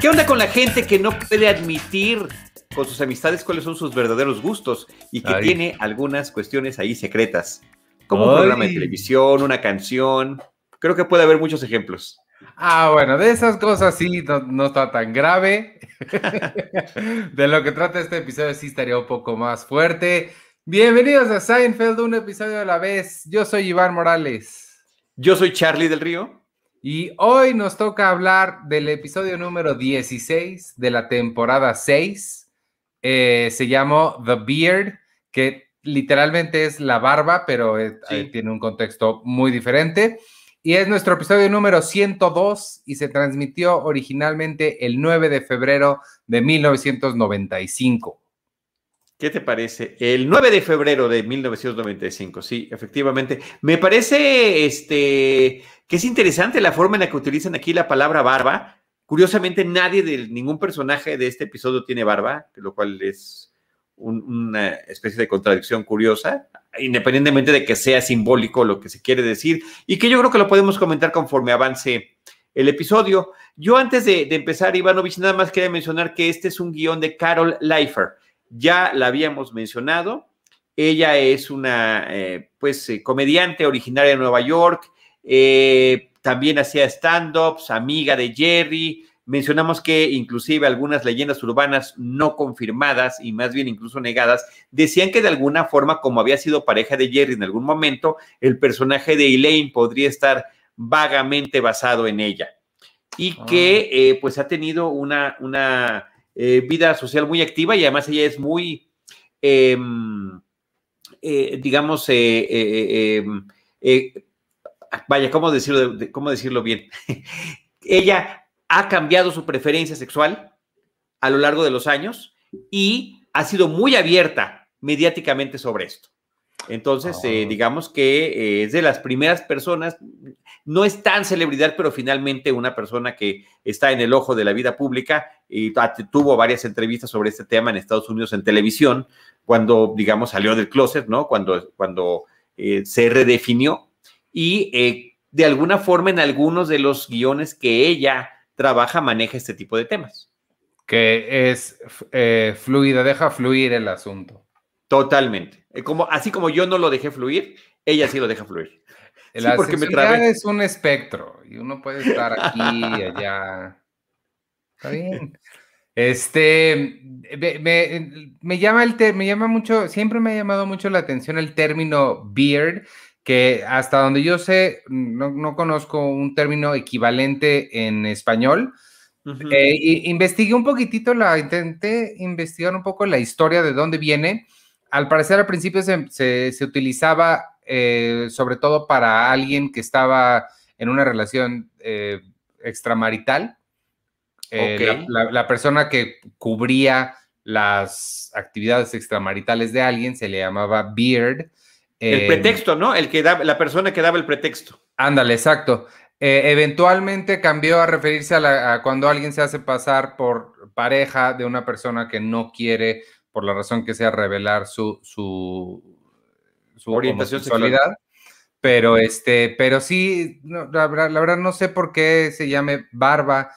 ¿Qué onda con la gente que no puede admitir con sus amistades cuáles son sus verdaderos gustos y que tiene algunas cuestiones ahí secretas? Como un programa de televisión, una canción. Creo que puede haber muchos ejemplos. Ah, bueno, de esas cosas sí no, está tan grave. de lo que trata este episodio sí estaría un poco más fuerte. Bienvenidos a Seinfeld, un episodio a la vez. Yo soy Iván Morales. Yo soy Charlie del Río. Y hoy nos toca hablar del episodio número 16 de la temporada 6. Eh, se llamó The Beard, que literalmente es la barba, pero eh, tiene un contexto muy diferente. Y es nuestro episodio número 102 y se transmitió originalmente el 9 de febrero de 1995. ¿Qué te parece? El 9 de febrero de 1995, sí, efectivamente. Me parece este, que es interesante la forma en la que utilizan aquí la palabra barba. Curiosamente, nadie de ningún personaje de este episodio tiene barba, lo cual es una especie de contradicción curiosa, independientemente de que sea simbólico lo que se quiere decir, y que yo creo que lo podemos comentar conforme avance el episodio. Yo antes de, empezar, Ivanovich, nada más quería mencionar que este es un guion de Carol Leifer. Ya la habíamos mencionado. Ella es una, eh, pues, eh, comediante originaria de Nueva York. Eh, también hacía stand-ups, amiga de Jerry, Mencionamos que inclusive algunas leyendas urbanas no confirmadas y más bien incluso negadas decían que de alguna forma, como había sido pareja de Jerry en algún momento, el personaje de Elaine podría estar vagamente basado en ella y ah. que eh, pues ha tenido una, una eh, vida social muy activa y además ella es muy, em, eh, digamos, em, vaya, ¿cómo decirlo, ¿cómo decirlo bien? ella ha cambiado su preferencia sexual a lo largo de los años y ha sido muy abierta mediáticamente sobre esto. Entonces, eh, ah. digamos que eh, es de las primeras personas, no es tan celebridad, pero finalmente una persona que está en el ojo de la vida pública y tuvo varias entrevistas sobre este tema en Estados Unidos en televisión, cuando, digamos, salió del closet, ¿no? Cuando, cuando eh, se redefinió y de alguna forma en algunos de los guiones que ella trabaja, maneja este tipo de temas. Que es eh, fluida, deja fluir el asunto. Totalmente. Eh, como, así como yo no lo dejé fluir, ella sí lo deja fluir. La porque me es un espectro y uno puede estar aquí y allá. Está bien. Este, me, llama el me llama mucho, siempre me ha llamado mucho la atención el término beard, que hasta donde yo sé, no, conozco un término equivalente en español. Eh, investigué un poquitito, la intenté investigar un poco la historia de dónde viene. Al parecer al principio se, utilizaba eh, sobre todo para alguien que estaba en una relación eh, extramarital. La, la, persona que cubría las actividades extramaritales de alguien se le llamaba beard el pretexto, ¿no? El que da, la persona que daba el pretexto. Ándale, exacto. Eh, eventualmente cambió a referirse a, cuando alguien se hace pasar por pareja de una persona que no quiere, por la razón que sea, revelar su, su, orientación sexualidad. Pero este, pero sí, la, verdad no sé por qué se llame barba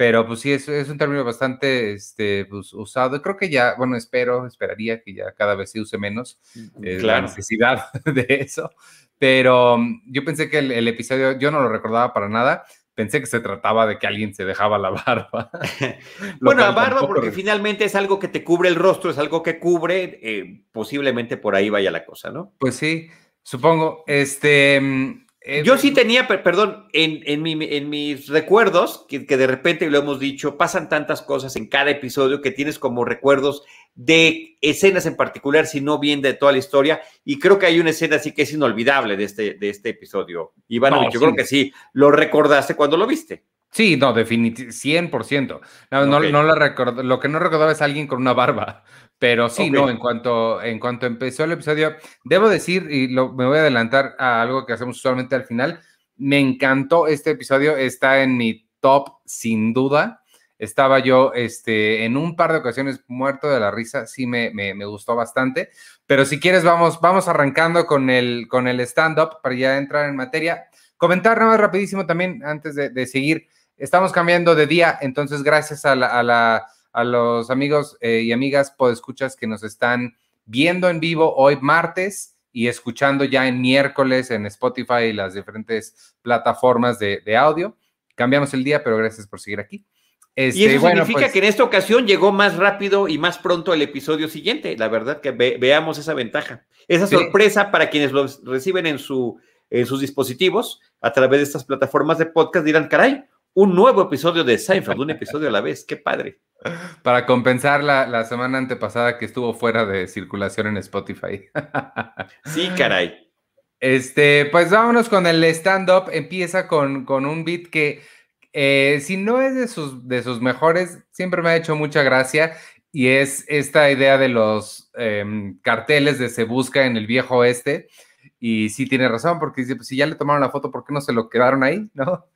pero pues sí, es, es un término bastante este, pues, usado. Creo que ya, bueno, espero, esperaría que ya cada vez se use menos mm, eh, la necesidad de eso. Pero yo pensé que el, episodio, yo no lo recordaba para nada. Pensé que se trataba de que alguien se dejaba la barba. bueno, la barba porque finalmente es algo que te cubre el rostro, es algo que cubre, eh, posiblemente por ahí vaya la cosa, ¿no? Pues sí, supongo. Este, mm, eh, Yo sí tenía, perdón, en, en, mis recuerdos, que, de repente lo hemos dicho, pasan tantas cosas en cada episodio que tienes como recuerdos de escenas en particular, si no bien de toda la historia. Y creo que hay una escena así que es inolvidable de este, de este episodio. Iván, yo creo que sí, lo recordaste cuando lo viste. Sí, no, definitivamente, 100%. No, no, no lo, lo que no recordaba es alguien con una barba. Pero sí, no, en cuanto, en cuanto empezó el episodio, debo decir, y lo, me voy a adelantar a algo que hacemos usualmente al final, me encantó este episodio, está en mi top sin duda. Estaba yo este, en un par de ocasiones muerto de la risa, sí me, me, gustó bastante, pero si quieres vamos, vamos arrancando con el, con el stand-up para ya entrar en materia. Comentar nada más rapidísimo también antes de, seguir. Estamos cambiando de día, entonces gracias a, la, a, los amigos eh, y amigas podescuchas que nos están viendo en vivo hoy martes y escuchando ya en miércoles en Spotify y las diferentes plataformas de, audio. Cambiamos el día, pero gracias por seguir aquí. Y eso este, significa pues que en esta ocasión llegó más rápido y más pronto el episodio siguiente. La verdad que veamos esa ventaja, esa sorpresa para quienes lo reciben en, su, en sus dispositivos a través de estas plataformas de podcast. Dirán, caray, un nuevo episodio de Seinfeld, un episodio a la vez. Qué padre. Para compensar la, semana antepasada que estuvo fuera de circulación en Spotify. Sí, caray. Este, pues vámonos con el stand-up. Empieza con, con, un beat que, eh, si no es de sus, de sus mejores, siempre me ha hecho mucha gracia. Y es esta idea de los em, carteles de se busca en el viejo oeste. Y sí tiene razón, porque dice, pues si ya le tomaron la foto, ¿por qué no se lo quedaron ahí? ¿No?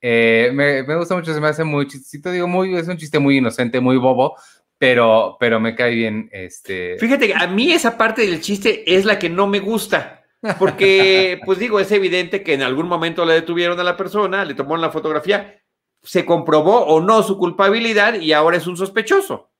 Eh, me, gusta mucho, se me hace muy chistito, digo, muy, es un chiste muy inocente, muy bobo, pero, pero me cae bien. Este... Fíjate a mí esa parte del chiste es la que no me gusta. Porque, pues digo, es evidente que en algún momento le detuvieron a la persona, le tomaron la fotografía, se comprobó o no su culpabilidad y ahora es un sospechoso.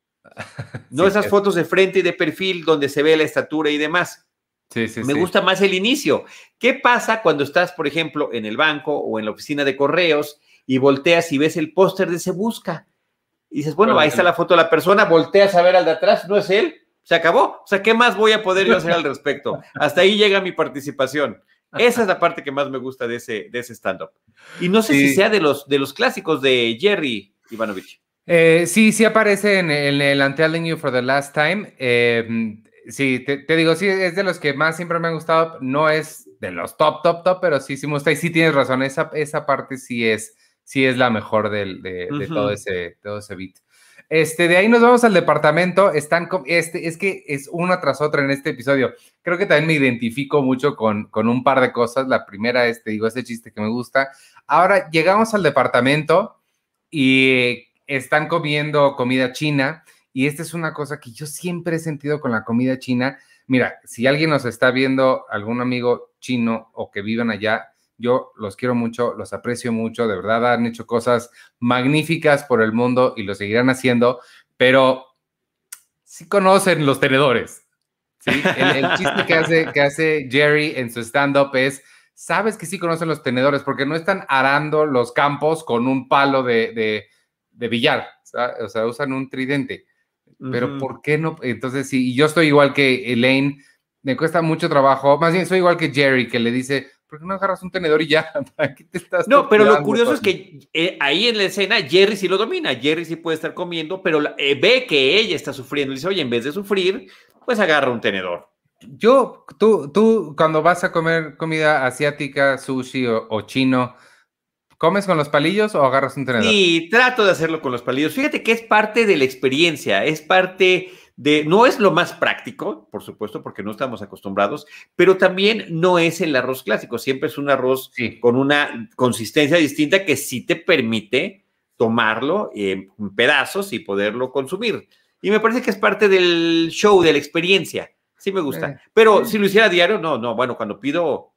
No esas fotos de frente y de perfil donde se ve la estatura y demás. Me gusta más el inicio. ¿Qué pasa cuando estás, por ejemplo, en el banco o en la oficina de correos y volteas y ves el póster de Se Busca? Y dices, bueno, ahí está la foto de la persona, volteas a ver al de atrás, ¿no es él? Se acabó. O sea, ¿qué más voy a poder yo hacer al respecto? Hasta ahí llega mi participación. Esa es la parte que más me gusta de ese, de ese stand-up. Y no sé si sea de los, de los clásicos de Jerry Ivanovich. Eh, sí, sí aparece en, el I'm Telling You for the Last Time. Eh, sí, te, digo, sí, es de los que más siempre me han gustado. No es de los top, top, top, pero sí, sí me gusta. Y sí tienes razón, esa, esa parte sí es, sí es la mejor de, de, todo, ese, todo ese beat. Este, de ahí nos vamos al departamento. Están, este, es que es una tras otra en este episodio. Creo que también me identifico mucho con, con un par de cosas. La primera es, te digo, ese chiste que me gusta. Ahora llegamos al departamento y están comiendo comida china y esta es una cosa que yo siempre he sentido con la comida china. Mira, si alguien nos está viendo, algún amigo chino o que vivan allá, yo los quiero mucho, los aprecio mucho, de verdad han hecho cosas magníficas por el mundo y lo seguirán haciendo, pero sí conocen los tenedores. ¿sí? El, chiste que hace, que hace Jerry en su stand-up es, sabes que sí conocen los tenedores porque no están arando los campos con un palo de, de billar, o sea, usan un tridente pero ¿por qué no? Entonces, sí, yo estoy igual que Elaine, me cuesta mucho trabajo, más bien soy igual que Jerry, que le dice, ¿por qué no agarras un tenedor y ya? ¿Para qué te estás no, pero lo curioso es que eh, ahí en la escena Jerry sí lo domina, Jerry sí puede estar comiendo, pero eh, ve que ella está sufriendo, y dice, oye, en vez de sufrir, pues agarra un tenedor. Yo, tú, tú, cuando vas a comer comida asiática, sushi o chino, ¿Comes con los palillos o agarras un tenedor? Sí, trato de hacerlo con los palillos. Fíjate que es parte de la experiencia, es parte de, no es lo más práctico, por supuesto, porque no estamos acostumbrados, pero también no es el arroz clásico, siempre es un arroz con una consistencia distinta que sí te permite tomarlo en pedazos y poderlo consumir. Y me parece que es parte del show, de la experiencia. Sí me gusta. Eh, pero si lo hiciera a diario, no, no, bueno, cuando pido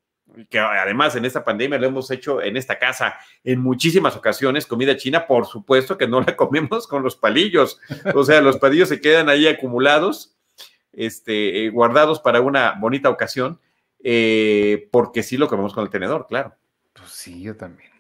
que además en esta pandemia lo hemos hecho en esta casa en muchísimas ocasiones, comida china, por supuesto que no la comemos con los palillos, o sea, los palillos se quedan ahí acumulados, este, eh, guardados para una bonita ocasión, eh, porque sí lo comemos con el tenedor, claro. Pues sí, yo también.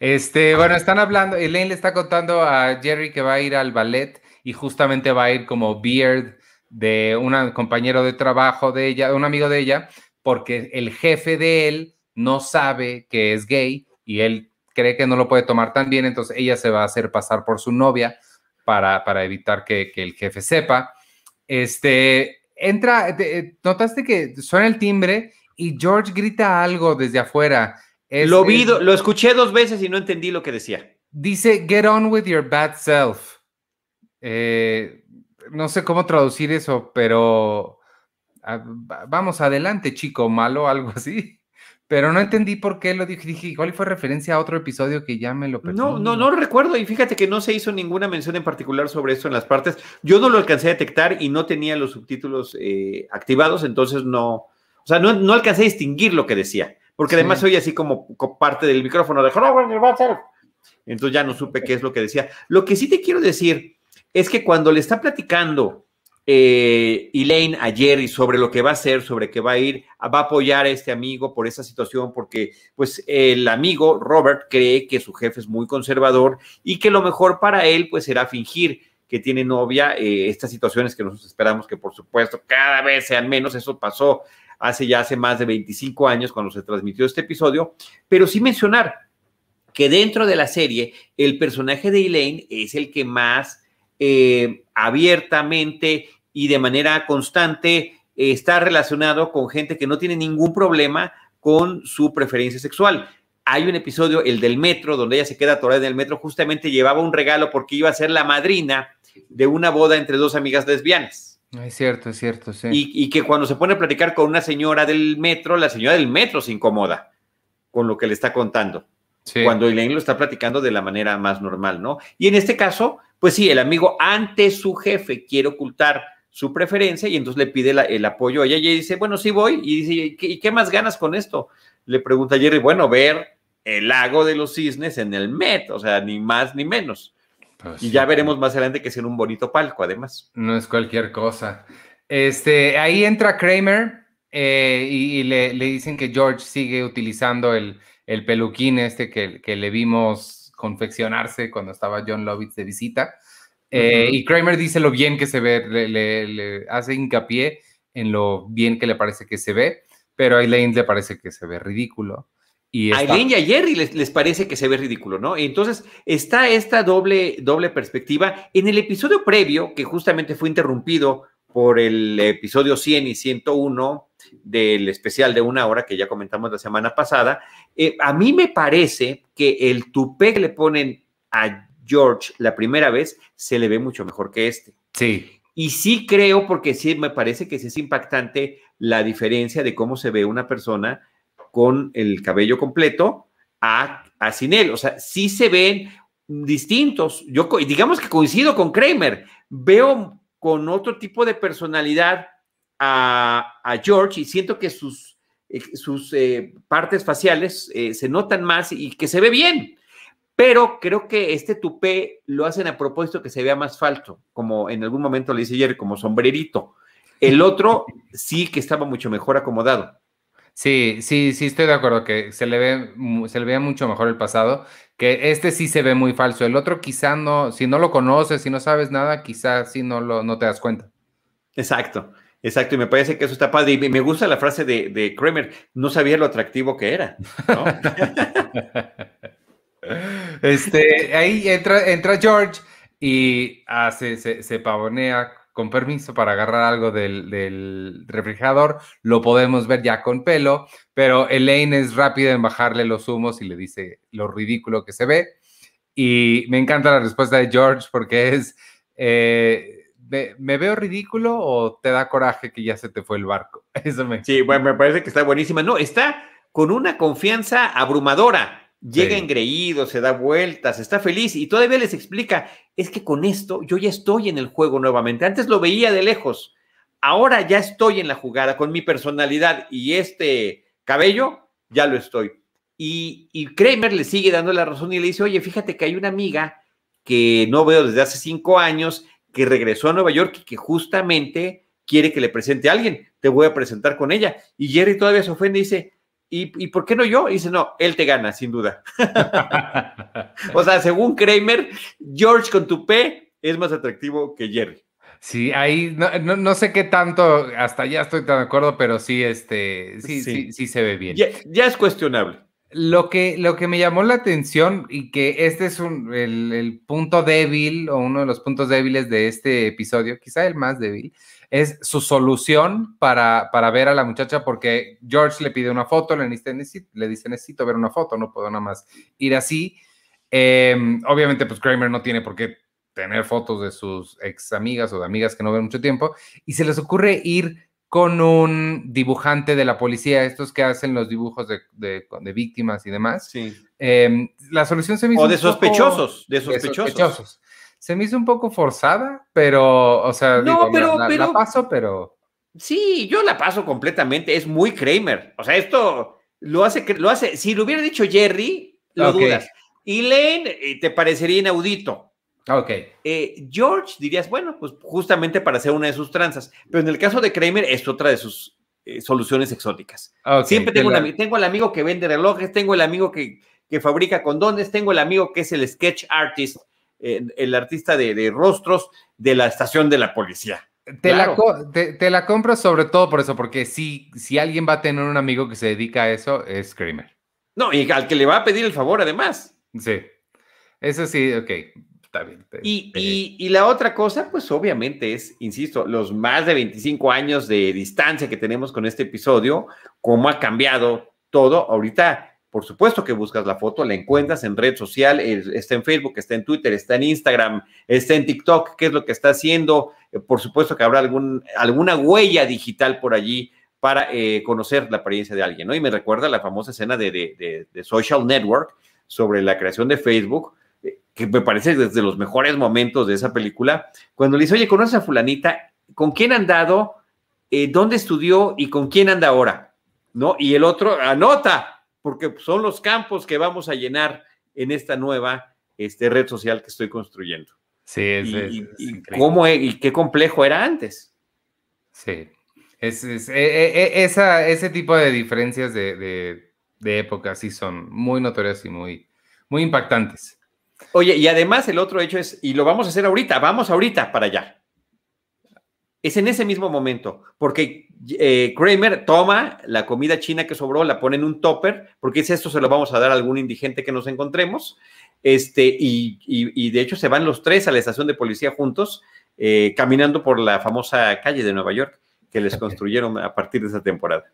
Este, bueno, están hablando, Elaine le está contando a Jerry que va a ir al ballet y justamente va a ir como Beard de un compañero de trabajo de ella, un amigo de ella, porque el jefe de él no sabe que es gay y él cree que no lo puede tomar tan bien, entonces ella se va a hacer pasar por su novia para, para evitar que, el jefe sepa. Este, entra, notaste que suena el timbre y George grita algo desde afuera. lo vi, lo escuché dos veces y no entendí lo que decía. Dice, get on with your bad self. Eh, no sé cómo traducir eso, pero vamos adelante, chico malo, algo así. Pero no entendí por qué lo dije. Dije, igual fue referencia a otro episodio que ya me lo perdí. No, no, no recuerdo. Y fíjate que no se hizo ninguna mención en particular sobre esto en las partes. Yo no lo alcancé a detectar y no tenía los subtítulos eh, activados, entonces no. O sea, no, no alcancé a distinguir lo que decía. porque además oye así como parte del micrófono de entonces ya no supe qué es lo que decía. Lo que sí te quiero decir es que cuando le está platicando eh, Elaine a Jerry sobre lo que va a hacer, sobre que va a ir, va a apoyar a este amigo por esa situación, porque pues el amigo Robert cree que su jefe es muy conservador y que lo mejor para él pues será fingir que tiene novia, eh, estas situaciones que nosotros esperamos que por supuesto cada vez sean menos, eso pasó hace ya hace más de 25 años cuando se transmitió este episodio, pero sí mencionar que dentro de la serie el personaje de Elaine es el que más eh, abiertamente y de manera constante eh, está relacionado con gente que no tiene ningún problema con su preferencia sexual. Hay un episodio, el del metro, donde ella se queda atorada en el metro, justamente llevaba un regalo porque iba a ser la madrina de una boda entre dos amigas lesbianas. Es cierto, es cierto, sí. Y, que cuando se pone a platicar con una señora del metro, la señora del metro se incomoda con lo que le está contando. Cuando Elaine lo está platicando de la manera más normal, ¿no? Y en este caso, pues sí, el amigo ante su jefe quiere ocultar su preferencia y entonces le pide el apoyo a ella y ella dice, bueno, sí voy. Y dice, ¿y qué, más ganas con esto? Le pregunta a Jerry, bueno, ver el lago de los cisnes en el Met, o sea, ni más ni menos. Pues y ya veremos más adelante que es en un bonito palco, además. No es cualquier cosa. Este, ahí entra Kramer eh, y, le, dicen que George sigue utilizando el, el peluquín este que, que, le vimos confeccionarse cuando estaba John Lovitz de visita. Eh, y Kramer dice lo bien que se ve, le, hace hincapié en lo bien que le parece que se ve, pero a Elaine le parece que se ve ridículo. Y A Elaine y a Jerry les, parece que se ve ridículo, ¿no? Entonces está esta doble, doble perspectiva. En el episodio previo, que justamente fue interrumpido por el episodio 100 y 101 del especial de una hora que ya comentamos la semana pasada, eh, a mí me parece que el tupé que le ponen a George la primera vez, se le ve mucho mejor que este. Sí. Y sí creo, porque sí me parece que sí es impactante la diferencia de cómo se ve una persona con el cabello completo a, a sin él. O sea, sí se ven distintos. Yo digamos que coincido con Kramer. Veo con otro tipo de personalidad a, George y siento que sus, eh, sus eh, partes faciales eh, se notan más y que se ve bien. Pero creo que este tupé lo hacen a propósito que se vea más falso, como en algún momento le dice ayer, como sombrerito. El otro sí que estaba mucho mejor acomodado. Sí, sí, sí, estoy de acuerdo que se le ve, se le ve mucho mejor el pasado, que este sí se ve muy falso. El otro quizá no, si no lo conoces, si no sabes nada, quizá sí no, lo, no te das cuenta. Exacto, exacto. Y me parece que eso está padre. Y me gusta la frase de, de Kramer, no sabía lo atractivo que era. ¿no? Este, ahí entra, entra George y hace, se, pavonea con permiso para agarrar algo del, refrigerador. Lo podemos ver ya con pelo, pero Elaine es rápida en bajarle los humos y le dice lo ridículo que se ve. Y me encanta la respuesta de George porque es, eh, ¿me, veo ridículo o te da coraje que ya se te fue el barco? Eso me... Sí, bueno, me parece que está buenísima. No, está con una confianza abrumadora Llega engreído, se da vueltas, está feliz y todavía les explica, es que con esto yo ya estoy en el juego nuevamente. Antes lo veía de lejos, ahora ya estoy en la jugada con mi personalidad y este cabello, ya lo estoy. Y, y Kramer le sigue dando la razón y le dice, oye, fíjate que hay una amiga que no veo desde hace cinco años, que regresó a Nueva York y que justamente quiere que le presente a alguien. Te voy a presentar con ella. Y Jerry todavía se ofende y dice, ¿Y, por qué no yo? Y dice, no, él te gana, sin duda. o sea, según Kramer, George con tu P es más atractivo que Jerry. Sí, ahí no, sé qué tanto, hasta allá estoy tan de acuerdo, pero sí, este, sí, sí, sí, se ve bien. Ya, es cuestionable. Lo que, lo que me llamó la atención y que este es un, el, el punto débil o uno de los puntos débiles de este episodio, quizá el más débil, es su solución para, para, ver a la muchacha porque George le pide una foto, le dice, necesito, ver una foto, no puedo nada más ir así. Em, obviamente, pues Kramer no tiene por qué tener fotos de sus ex amigas o de amigas que no ven mucho tiempo y se les ocurre ir con un dibujante de la policía, estos que hacen los dibujos de, de, víctimas y demás. Sí. Em, la solución se me hizo. O de sospechosos, de sospechosos se me hizo un poco forzada, pero, o sea, no, pero, la, paso, pero... Sí, yo la paso completamente, es muy Kramer. O sea, esto lo hace, lo hace, si lo hubiera dicho Jerry, lo dudas. Y Lane eh, te parecería inaudito. Ok. Eh, George dirías, bueno, pues justamente para hacer una de sus tranzas. Pero en el caso de Kramer es otra de sus eh, soluciones exóticas. Siempre tengo, tengo el amigo que vende relojes, tengo el amigo que, que fabrica condones, tengo el amigo que es el sketch artist, el artista de, rostros de la estación de la policía. Te, la, te, la compro sobre todo por eso, porque si, si alguien va a tener un amigo que se dedica a eso, es Kramer. No, y al que le va a pedir el favor además. Sí, eso sí, ok, está bien. y, la otra cosa, pues obviamente es, insisto, los más de 25 años de distancia que tenemos con este episodio, cómo ha cambiado todo. Ahorita por supuesto que buscas la foto, la encuentras en red social, está en Facebook, está en Twitter, está en Instagram, está en TikTok, qué es lo que está haciendo. Eh, por supuesto que habrá alguna huella digital por allí para eh, conocer la apariencia de alguien, ¿no? Y me recuerda la famosa escena de, Social Network sobre la creación de Facebook, eh, que me parece desde los mejores momentos de esa película, cuando le dice, oye, ¿conoces a fulanita? ¿Con quién han dado? ¿Dónde estudió? ¿Y con quién anda ahora? ¿No? Y el otro, anota, porque son los campos que vamos a llenar en esta nueva este, red social que estoy construyendo. Sí, es, y, cómo, e, y qué complejo era antes. Sí, es, e, e, esa, ese tipo de diferencias de, de, época sí son muy notorias y muy, muy impactantes. Oye, y además el otro hecho es, y lo vamos a hacer ahorita, vamos ahorita para allá es en ese mismo momento, porque eh, Kramer toma la comida china que sobró, la pone en un topper, porque dice esto se lo vamos a dar a algún indigente que nos encontremos, este, y, de hecho se van los tres a la estación de policía juntos, eh, caminando por la famosa calle de Nueva York que les construyeron a partir de esa temporada.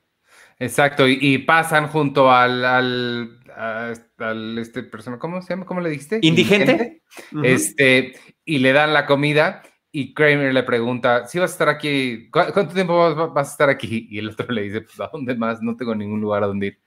Exacto, y, pasan junto al, al, este persona, ¿cómo se llama? ¿Cómo le dijiste? Indigente. Este, y le dan la comida y Kramer le pregunta, si vas a estar aquí, ¿cuánto tiempo vas, a estar aquí? Y el otro le dice, pues, ¿a dónde más? No tengo ningún lugar a donde ir.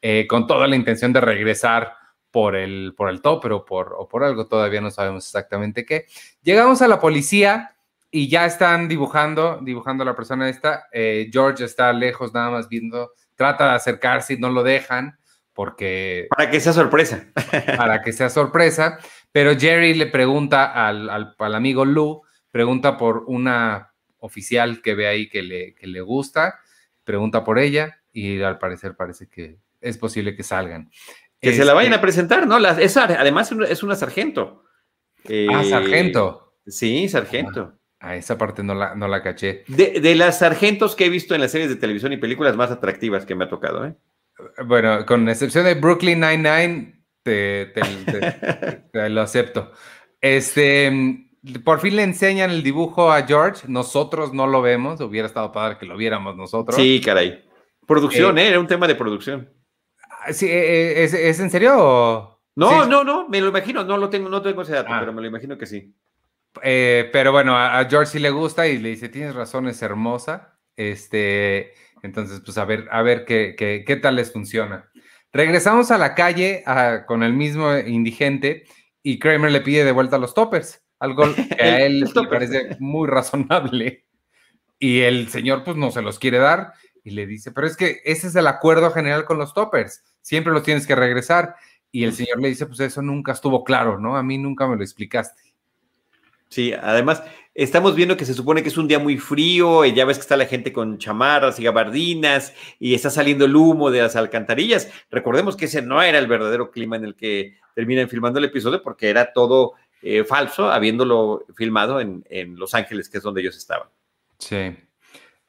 Eh, con toda la intención de regresar por el, por el top, pero por, o por algo, todavía no sabemos exactamente qué. Llegamos a la policía y ya están dibujando, dibujando a la persona esta. Eh, George está lejos, nada más viendo, trata de acercarse y no lo dejan porque... Para que sea sorpresa. para que sea sorpresa. Pero Jerry le pregunta al, al, al amigo Lou pregunta por una oficial que ve ahí que le, le gusta, pregunta por ella y al parecer parece que es posible que salgan. Que se la vayan a este presentar, ¿no? además es una sargento. ah, sargento. Sí, sargento. Ah, a esa parte no la, no la caché. De, las sargentos que he visto en las series de televisión y películas más atractivas que me ha tocado, ¿eh? Bueno, con excepción de Brooklyn Nine-Nine, te, te, lo acepto. Este, por fin le enseñan el dibujo a George, nosotros no lo vemos, hubiera estado padre que lo viéramos nosotros. Sí, caray. Producción, ¿eh? Era un tema de producción. Ah, sí, eh, eh, ¿es, en serio? No, no, no, me lo imagino, no lo tengo, no tengo ese dato, ah. pero me lo imagino que sí. pero bueno, a, George sí le gusta y le dice, tienes razón, es hermosa. Este, entonces, pues a ver, a ver qué, qué, qué tal les funciona. Regresamos a la calle con el mismo indigente y Kramer le pide de vuelta los toppers algo que a él le parece muy razonable. Y el señor pues no se los quiere dar y le dice, pero es que ese es el acuerdo general con los toppers, siempre los tienes que regresar. Y el señor le dice, pues eso nunca estuvo claro, ¿no? A mí nunca me lo explicaste. Sí, además estamos viendo que se supone que es un día muy frío, y ya ves que está la gente con chamarras y gabardinas y está saliendo el humo de las alcantarillas. Recordemos que ese no era el verdadero clima en el que terminan filmando el episodio porque era todo eh, falso, habiéndolo filmado en, Los Ángeles, que es donde ellos estaban. Sí.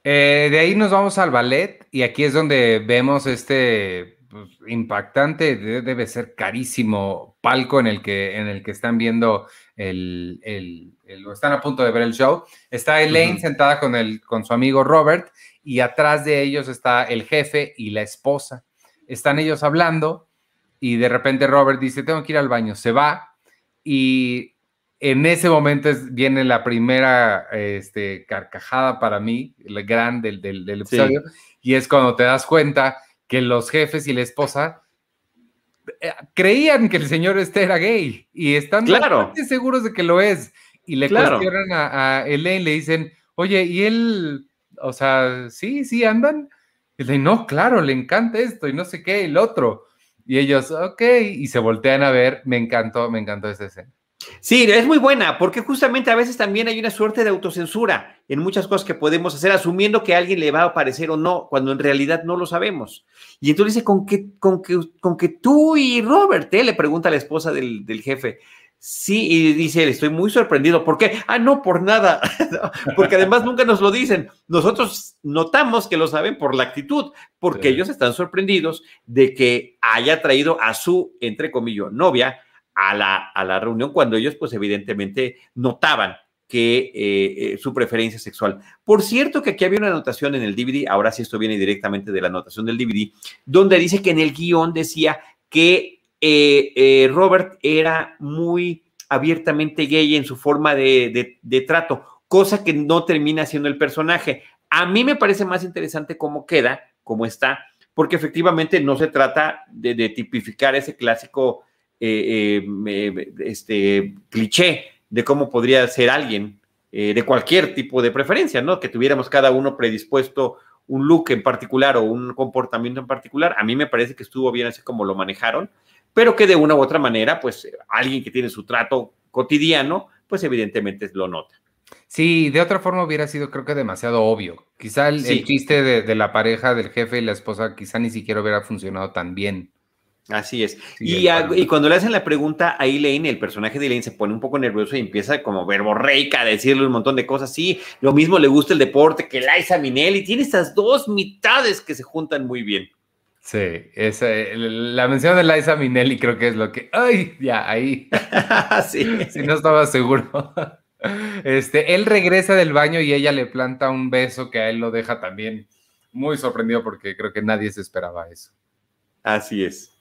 Eh, de ahí nos vamos al ballet y aquí es donde vemos este pues, impactante, debe ser carísimo palco en el que, en el que están viendo el, están a punto de ver el show. Está Elaine sentada con, el, con su amigo Robert y atrás de ellos está el jefe y la esposa. Están ellos hablando y de repente Robert dice, tengo que ir al baño. Se va y en ese momento viene la primera este, carcajada para mí, la gran del, del, episodio, y es cuando te das cuenta que los jefes y la esposa eh, creían que el señor este era gay y están claro. seguros de que lo es. Y le cuestionan a, a Elaine, le dicen, oye, ¿y él, o sea, sí, sí andan? Y le no, claro, le encanta esto y no sé qué, el otro. Y ellos, ok, y se voltean a ver, me encantó, me encantó esa escena. Sí, es muy buena, porque justamente a veces también hay una suerte de autocensura en muchas cosas que podemos hacer, asumiendo que alguien le va a parecer o no, cuando en realidad no lo sabemos. Y entonces dice, con que, con que, con que tú y Robert, eh? le pregunta a la esposa del, del jefe, Sí, y dice, estoy muy sorprendido. ¿Por qué? Ah, no, por nada. porque además nunca nos lo dicen. Nosotros notamos que lo saben por la actitud, porque ellos están sorprendidos de que haya traído a su, entre comillas, novia a la, a la reunión cuando ellos, pues evidentemente, notaban que eh, eh, su preferencia sexual. Por cierto que aquí había una anotación en el DVD, ahora sí esto viene directamente de la anotación del DVD, donde dice que en el guion decía que eh, eh, Robert era muy abiertamente gay en su forma de, trato, cosa que no termina siendo el personaje. A mí me parece más interesante cómo queda, cómo está, porque efectivamente no se trata de, tipificar ese clásico eh, este, cliché de cómo podría ser alguien de cualquier tipo de preferencia, ¿no? Que tuviéramos cada uno predispuesto un look en particular o un comportamiento en particular. A mí me parece que estuvo bien así como lo manejaron pero que de una u otra manera, pues alguien que tiene su trato cotidiano, pues evidentemente lo nota. Sí, de otra forma hubiera sido creo que demasiado obvio. Quizá el, chiste de, la pareja del jefe y la esposa quizá ni siquiera hubiera funcionado tan bien. Así es. y, y, cuando le hacen la pregunta a Elaine, el personaje de Elaine se pone un poco nervioso y empieza como verborreica a decirle un montón de cosas. Sí, lo mismo le gusta el deporte que Liza Minnelli. Tiene estas dos mitades que se juntan muy bien. Sí, esa, la mención de Liza Minnelli creo que es lo que. ¡Ay! Ya, ahí. sí. Si no estaba seguro. Este, él regresa del baño y ella le planta un beso que a él lo deja también muy sorprendido porque creo que nadie se esperaba eso. Así es.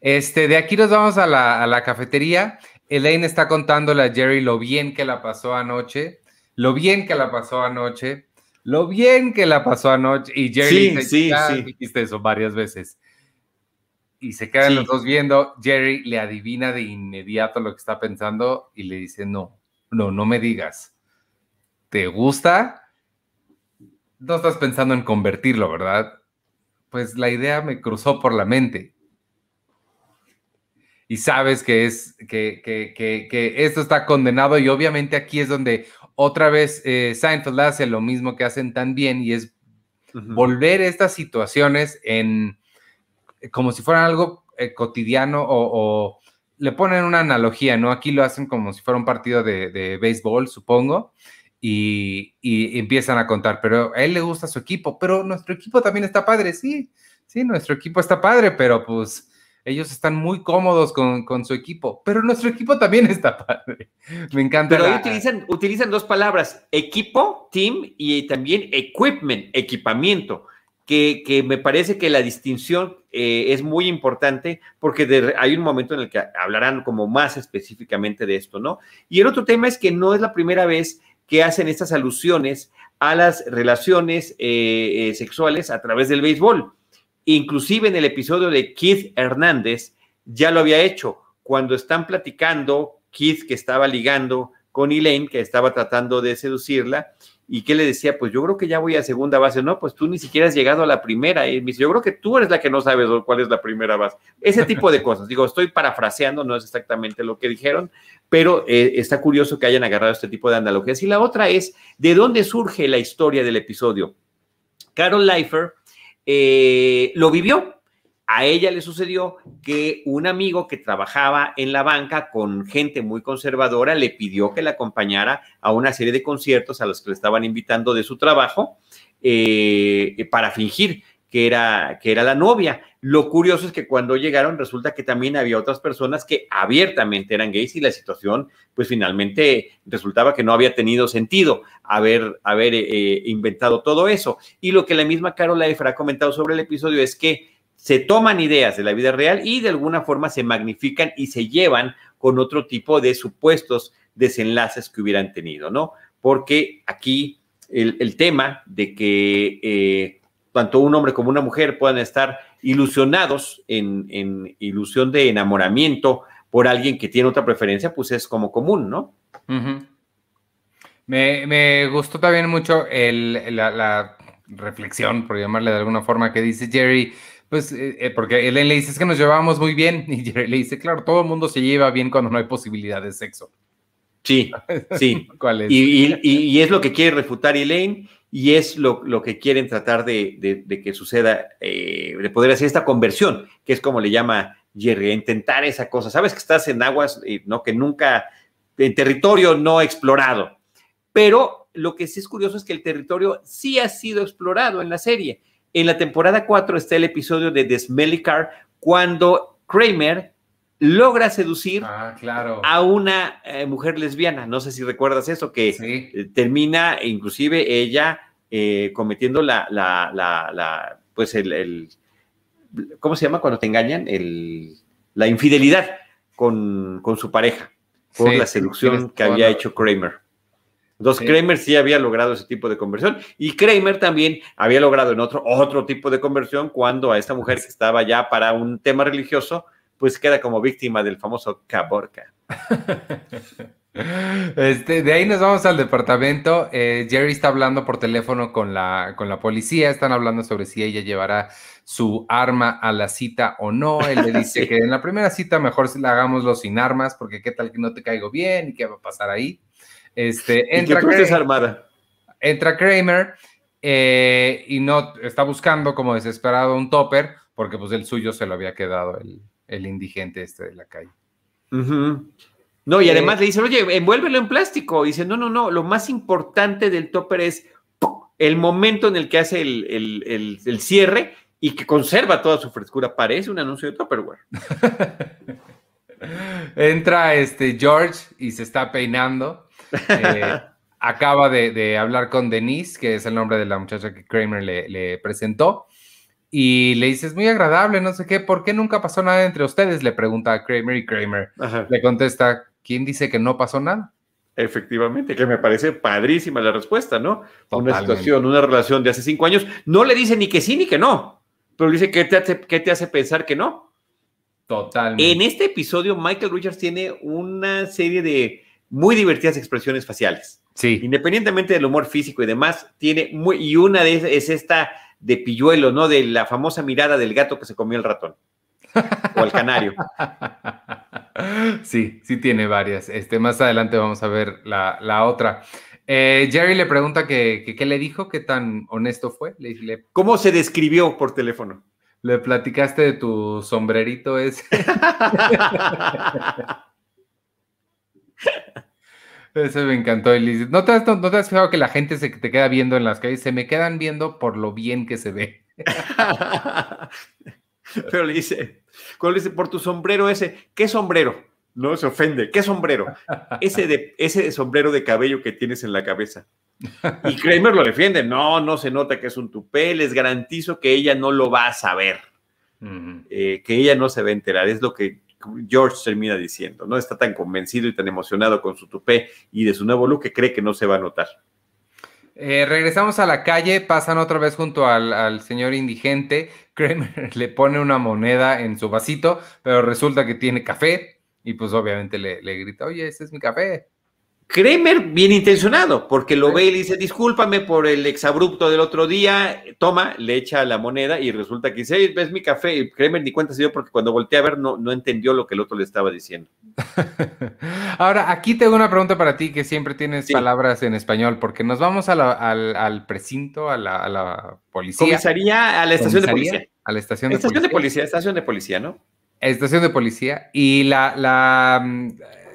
Este, de aquí nos vamos a la, a la cafetería. Elaine está contándole a Jerry lo bien que la pasó anoche, lo bien que la pasó anoche lo bien que la pasó anoche. Y Jerry sí, sí, dijiste eso varias veces. Y se quedan los dos viendo. Jerry le adivina de inmediato lo que está pensando y le dice: No, no, no me digas. ¿Te gusta? No estás pensando en convertirlo, ¿verdad? Pues la idea me cruzó por la mente. Y sabes que es que, que, que, que esto está condenado, y obviamente aquí es donde otra vez eh, Seinfeld hace lo mismo que hacen tan bien y es volver estas situaciones en como si fueran algo eh, cotidiano o, le ponen una analogía, ¿no? Aquí lo hacen como si fuera un partido de, béisbol, supongo, y, y, empiezan a contar, pero a él le gusta su equipo, pero nuestro equipo también está padre, sí, sí, nuestro equipo está padre, pero pues ellos están muy cómodos con, su equipo, pero nuestro equipo también está padre. Me encanta. Pero utilizan, utilizan dos palabras, equipo, team y también equipment, equipamiento. Que, que, me parece que la distinción eh, es muy importante porque hay un momento en el que hablarán como más específicamente de esto, ¿no? Y el otro tema es que no es la primera vez que hacen estas alusiones a las relaciones eh, eh, sexuales a través del béisbol. Inclusive en el episodio de Keith Hernández ya lo había hecho. Cuando están platicando, Keith que estaba ligando con Elaine, que estaba tratando de seducirla, y que le decía, pues yo creo que ya voy a segunda base. No, pues tú ni siquiera has llegado a la primera. Y me dice, yo creo que tú eres la que no sabes cuál es la primera base. Ese tipo de cosas. Digo, estoy parafraseando, no es exactamente lo que dijeron, pero eh, está curioso que hayan agarrado este tipo de analogías. Y la otra es, ¿de dónde surge la historia del episodio? Carol Leifer eh, lo vivió. A ella le sucedió que un amigo que trabajaba en la banca con gente muy conservadora le pidió que la acompañara a una serie de conciertos a los que le estaban invitando de su trabajo eh, para fingir que era, que era la novia. Lo curioso es que cuando llegaron resulta que también había otras personas que abiertamente eran gays y la situación pues finalmente resultaba que no había tenido sentido haber, haber eh, inventado todo eso. Y lo que la misma Carola Efra ha comentado sobre el episodio es que se toman ideas de la vida real y de alguna forma se magnifican y se llevan con otro tipo de supuestos desenlaces que hubieran tenido, ¿no? Porque aquí el, tema de que... Eh, tanto un hombre como una mujer puedan estar ilusionados en, ilusión de enamoramiento por alguien que tiene otra preferencia, pues es como común, ¿no? me, gustó también mucho el, la, reflexión, por llamarle de alguna forma, que dice Jerry, pues, eh, eh, porque Ellen le dice, es que nos llevamos muy bien, y Jerry le dice, claro, todo el mundo se lleva bien cuando no hay posibilidad de sexo. Sí, sí. ¿Cuál es? Y, es lo que quiere refutar Elaine y es lo, que quieren tratar de, que suceda, eh, de poder hacer esta conversión, que es como le llama Jerry, intentar esa cosa. Sabes que estás en aguas, ¿no? Que nunca, en territorio no explorado, pero lo que sí es curioso es que el territorio sí ha sido explorado en la serie. En la temporada 4 está el episodio de The Smelly Car, cuando Kramer logra seducir ah, claro. a una eh, mujer lesbiana. No sé si recuerdas eso, que eh, termina inclusive ella eh, cometiendo la, la, la, pues el, ¿cómo se llama cuando te engañan? El, la infidelidad con, su pareja por la seducción que había hecho Kramer. Entonces, Kramer sí había logrado ese tipo de conversión y Kramer también había logrado en otro, otro tipo de conversión cuando a esta mujer que estaba ya para un tema religioso, pues queda como víctima del famoso Caborca. Este, de ahí nos vamos al departamento. Eh, Jerry está hablando por teléfono con la, con la policía. Están hablando sobre si ella llevará su arma a la cita o no. Él le dice que en la primera cita mejor la hagámoslo sin armas, porque qué tal que no te caigo bien y qué va a pasar ahí. Este, entra, Kramer, armada. entra Kramer eh, y no está buscando como desesperado un topper, porque pues el suyo se lo había quedado el, el indigente este de la calle. No, y eh, además le dice, oye, envuélvelo en plástico. Y dice, no, no, no, lo más importante del topper es el momento en el que hace el, cierre y que conserva toda su frescura. Parece un anuncio de Topperware. Entra este George y se está peinando. Eh, acaba de, hablar con Denise, que es el nombre de la muchacha que Kramer le, le presentó y le dices, muy agradable, no sé qué, ¿por qué nunca pasó nada entre ustedes? Le pregunta a Kramer y Kramer le contesta, ¿quién dice que no pasó nada? Efectivamente, que me parece padrísima la respuesta, ¿no? Una situación, una relación de hace cinco años, no le dice ni que sí ni que no, pero le dice, ¿qué te hace, qué te hace pensar que no? Totalmente. En este episodio, Michael Richards tiene una serie de muy divertidas expresiones faciales. Sí. Independientemente del humor físico y demás, tiene muy, y una de esas es esta de pilluelo, ¿no? De la famosa mirada del gato que se comió el ratón. o el canario. Sí, sí tiene varias. Este, más adelante vamos a ver la, otra. Eh, Jerry le pregunta que, qué le dijo, qué tan honesto fue. Le, ¿Cómo se describió por teléfono? Le platicaste de tu sombrerito ese. Eso me encantó, Elise. ¿No te, has, ¿No te has fijado que la gente se te queda viendo en las calles? Se me quedan viendo por lo bien que se ve. Pero le dice, cuando le dice, por tu sombrero ese, ¿qué sombrero? No se ofende, ¿qué sombrero? Ese, de, ese sombrero de cabello que tienes en la cabeza. Y Kramer lo defiende, no, no se nota que es un tupé, les garantizo que ella no lo va a saber, eh, que ella no se va a enterar, es lo que George termina diciendo, no está tan convencido y tan emocionado con su tupé y de su nuevo look que cree que no se va a notar. Eh, regresamos a la calle, pasan otra vez junto al, señor indigente. Kramer le pone una moneda en su vasito, pero resulta que tiene café y pues obviamente le, le grita, oye, ese es mi café. Kremer bien intencionado, porque lo ve y le dice, discúlpame por el exabrupto del otro día, toma, le echa la moneda y resulta que dice, ves mi café, y Kremer ni cuenta se dio porque cuando volteé a ver no, no entendió lo que el otro le estaba diciendo. Ahora, aquí tengo una pregunta para ti que siempre tienes palabras en español, porque nos vamos al, precinto, a la, policía. Comisaría a la estación de policía. A la estación de estación policía. de policía, estación de policía, ¿no? Estación de policía. Y la, la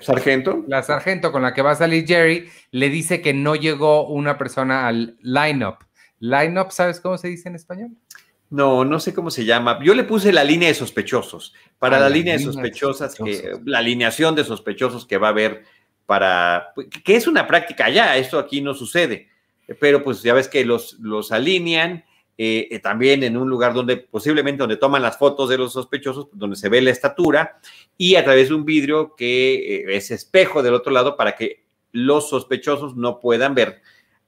sargento. La sargento con la que va a salir Jerry le dice que no llegó una persona al line-up. Line-up, ¿sabes cómo se dice en español? No, no sé cómo se llama. Yo le puse la línea de sospechosos. Para ah, la, línea de sospechosas, que, la alineación de sospechosos que va a haber para, que es una práctica ya, esto aquí no sucede, pero pues ya ves que los, los alinean eh, eh, también en un lugar donde posiblemente donde toman las fotos de los sospechosos, donde se ve la estatura y a través de un vidrio que eh, es espejo del otro lado para que los sospechosos no puedan ver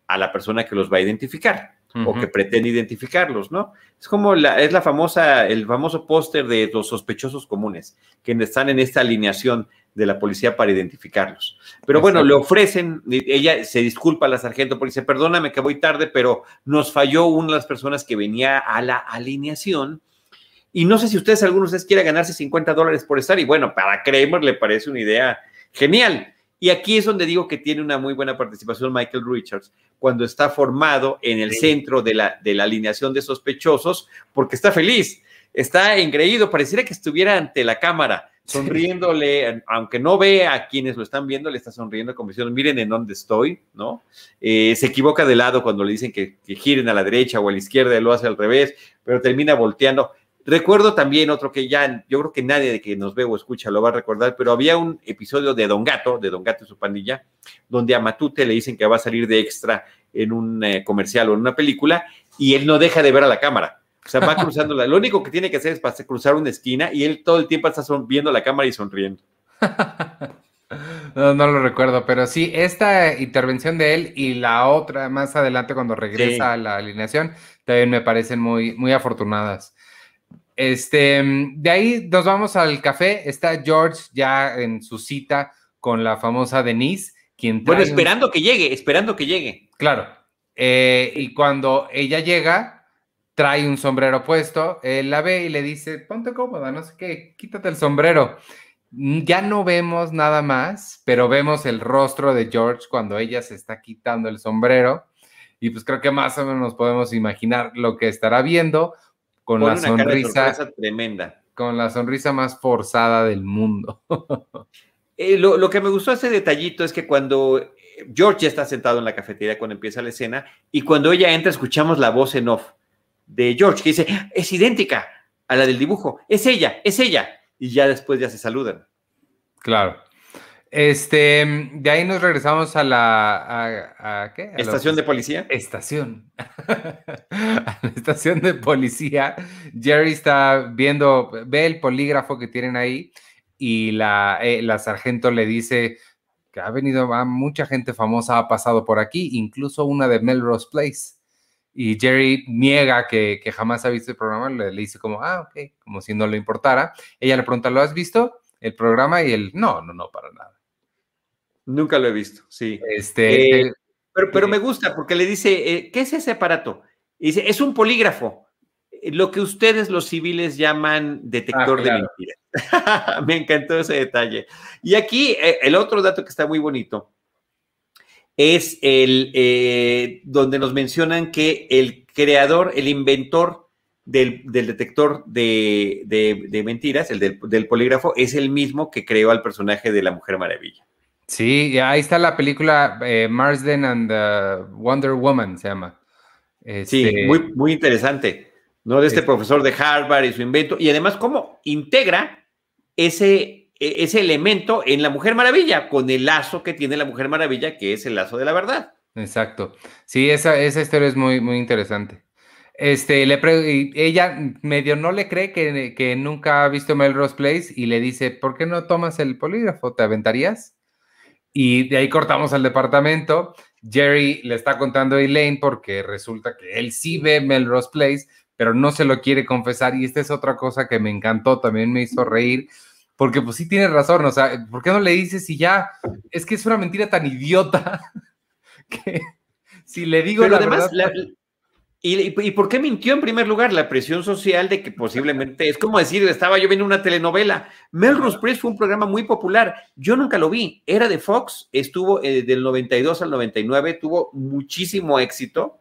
a la persona que los va a identificar o que pretende identificarlos, ¿no? Es como la, es la famosa, el famoso póster de los sospechosos comunes, que están en esta alineación de la policía para identificarlos. Pero bueno, le ofrecen, ella se disculpa a la sargento porque dice, perdóname que voy tarde, pero nos falló una de las personas que venía a la alineación. Y no sé si ustedes, algunos de ustedes quiera ganarse 50 dólares por estar. Y bueno, para Kramer le parece una idea genial. Y aquí es donde digo que tiene una muy buena participación Michael Richards, cuando está formado en el centro de la, de la alineación de sospechosos, porque está feliz, está engreído, pareciera que estuviera ante la cámara, sonriéndole, aunque no ve a quienes lo están viendo, le está sonriendo como diciendo, miren en dónde estoy, ¿no? Eh, se equivoca de lado cuando le dicen que, que giren a la derecha o a la izquierda, lo hace al revés, pero termina volteando. Recuerdo también otro que ya, yo creo que nadie de que nos ve o escucha lo va a recordar, pero había un episodio de Don Gato, de Don Gato y su pandilla, donde a Matute le dicen que va a salir de extra en un eh, comercial o en una película y él no deja de ver a la cámara. O sea, va cruzando la. Lo único que tiene que hacer es cruzar una esquina y él todo el tiempo está viendo la cámara y sonriendo. No, no, lo recuerdo, pero sí, esta intervención de él y la otra más adelante cuando regresa a la alineación también me parecen muy, muy afortunadas. Este, de ahí nos vamos al café. Está George ya en su cita con la famosa Denise, quien Bueno, esperando que llegue, esperando que llegue. Claro. Eh, y cuando ella llega, trae un sombrero puesto, él la ve y le dice, ponte cómoda, no sé qué, quítate el sombrero. Ya no vemos nada más, pero vemos el rostro de George cuando ella se está quitando el sombrero. Y pues creo que más o menos nos podemos imaginar lo que estará viendo con la sonrisa tremenda. Con la sonrisa más forzada del mundo. Eh, lo, que me gustó ese detallito es que cuando George ya está sentado en la cafetería cuando empieza la escena y cuando ella entra escuchamos la voz en off de George que dice, es idéntica a la del dibujo, es ella, es ella. Y ya después ya se saludan. Claro. Este, de ahí nos regresamos a la ¿qué? estación de policía. Estación. a la estación de policía. Jerry está viendo, ve el polígrafo que tienen ahí y la, eh, la sargento le dice que ha venido, mucha gente famosa ha pasado por aquí, incluso una de Melrose Place. Y Jerry niega que, jamás ha visto el programa, le, le dice como, ah, ok, como si no le importara. Ella le pregunta, ¿lo has visto? El programa y él, no, no, no, para nada. Nunca lo he visto, sí. Este, eh, pero, pero me gusta porque le dice, eh, ¿qué es ese aparato? Y dice, es un polígrafo, eh, lo que ustedes los civiles llaman detector ah, de mentiras. me encantó ese detalle. Y aquí el otro dato que está muy bonito es el donde nos mencionan que el creador, el inventor del, detector de, mentiras, el del, del polígrafo, es el mismo que creó al personaje de la Mujer Maravilla. Sí, ahí está la película eh, Marsden and Wonder Woman, se llama. Sí, este muy, muy interesante, ¿no? De este profesor de Harvard y su invento, y además cómo integra ese, ese elemento en la Mujer Maravilla, con el lazo que tiene la Mujer Maravilla, que es el lazo de la verdad. Exacto. Sí, esa, esa historia es muy, muy interesante. Este, le ella medio no le cree que, que, nunca ha visto Melrose Place y le dice, ¿por qué no tomas el polígrafo? ¿Te aventarías? Y de ahí cortamos al departamento. Jerry le está contando a Elaine porque resulta que él sí ve Melrose Place, pero no se lo quiere confesar. Y esta es otra cosa que me encantó, también me hizo reír, porque pues sí tiene razón, o sea, ¿por qué no le dices si ya es que es una mentira tan idiota que si le digo la verdad... ¿Y, por qué mintió en primer lugar? La presión social de que posiblemente, es como decir, estaba yo viendo una telenovela. Melrose Place fue un programa muy popular. Yo nunca lo vi. Era de Fox, estuvo eh, del 92 al 99, tuvo muchísimo éxito.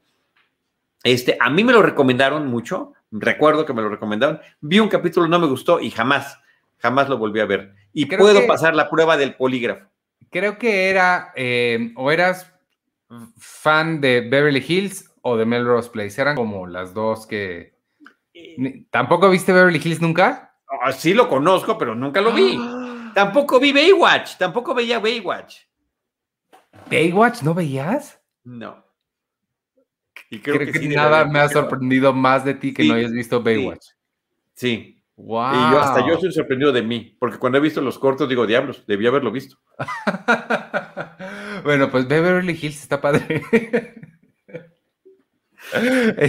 Este, a mí me lo recomendaron mucho. Recuerdo que me lo recomendaron. Vi un capítulo, no me gustó y jamás, jamás lo volví a ver. Y puedo pasar la prueba del polígrafo. Creo que era, eh, o eras fan de Beverly Hills o de Melrose Place. Eran como las dos que. ¿Tampoco viste Beverly Hills nunca? Ah, sí lo conozco, pero nunca lo vi. Tampoco vi Baywatch, tampoco veía Baywatch. ¿Baywatch no veías? No. Y creo, que, nada me ha sorprendido más de ti que no hayas visto Baywatch. Sí. Wow. Y yo hasta yo estoy sorprendido de mí, porque cuando he visto los cortos digo, diablos, debí haberlo visto. bueno, pues Beverly Hills está padre.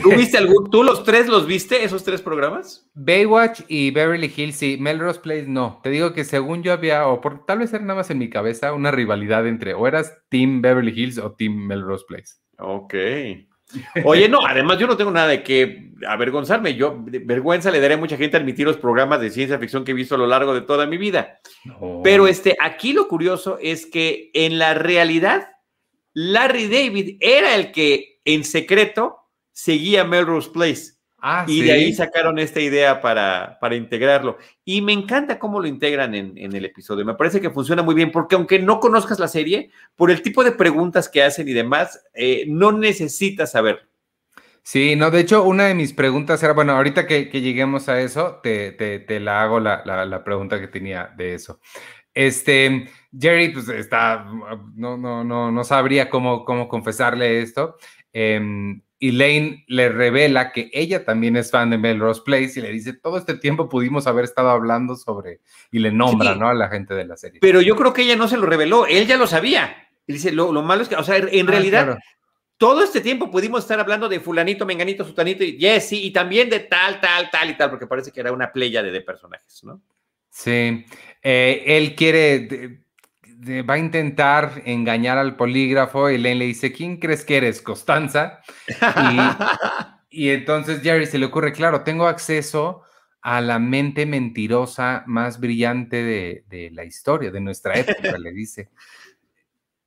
¿Tú viste algún, tú los tres los viste, esos tres programas? Baywatch y Beverly Hills, sí. Melrose Place, no. Te digo que según yo había, o por, tal vez era nada más en mi cabeza, una rivalidad entre o eras Team Beverly Hills o Team Melrose Place. Ok. Oye, no, además yo no tengo nada de que avergonzarme. Yo, vergüenza le daré a mucha gente admitir los programas de ciencia ficción que he visto a lo largo de toda mi vida. Pero este, aquí lo curioso es que en la realidad, Larry David era el que en secreto seguía Melrose Place. Ah, y de ahí sacaron esta idea para, para integrarlo. Y me encanta cómo lo integran en, el episodio. Me parece que funciona muy bien porque aunque no conozcas la serie, por el tipo de preguntas que hacen y demás, eh, no necesitas saber. Sí, no, de hecho, una de mis preguntas era, bueno, ahorita que, lleguemos a eso, te, te, la hago la, la, pregunta que tenía de eso. Este, Jerry, pues está, no, no, no, no sabría cómo, cómo confesarle esto. Em, Elaine le revela que ella también es fan de Melrose Place y le dice, todo este tiempo pudimos haber estado hablando sobre, y le nombra, ¿no? A la gente de la serie. Pero yo creo que ella no se lo reveló, él ya lo sabía. Y dice, lo, malo es que, o sea, en ah, realidad, todo este tiempo pudimos estar hablando de fulanito, menganito, sutanito, y yes, sí, y también de tal, tal, tal y tal, porque parece que era una playa de, de personajes, ¿no? Sí, eh, él quiere va a intentar engañar al polígrafo y Lane le dice, ¿quién crees que eres? Costanza. Y, entonces Jerry se le ocurre, claro, tengo acceso a la mente mentirosa más brillante de, la historia, de nuestra época, le dice.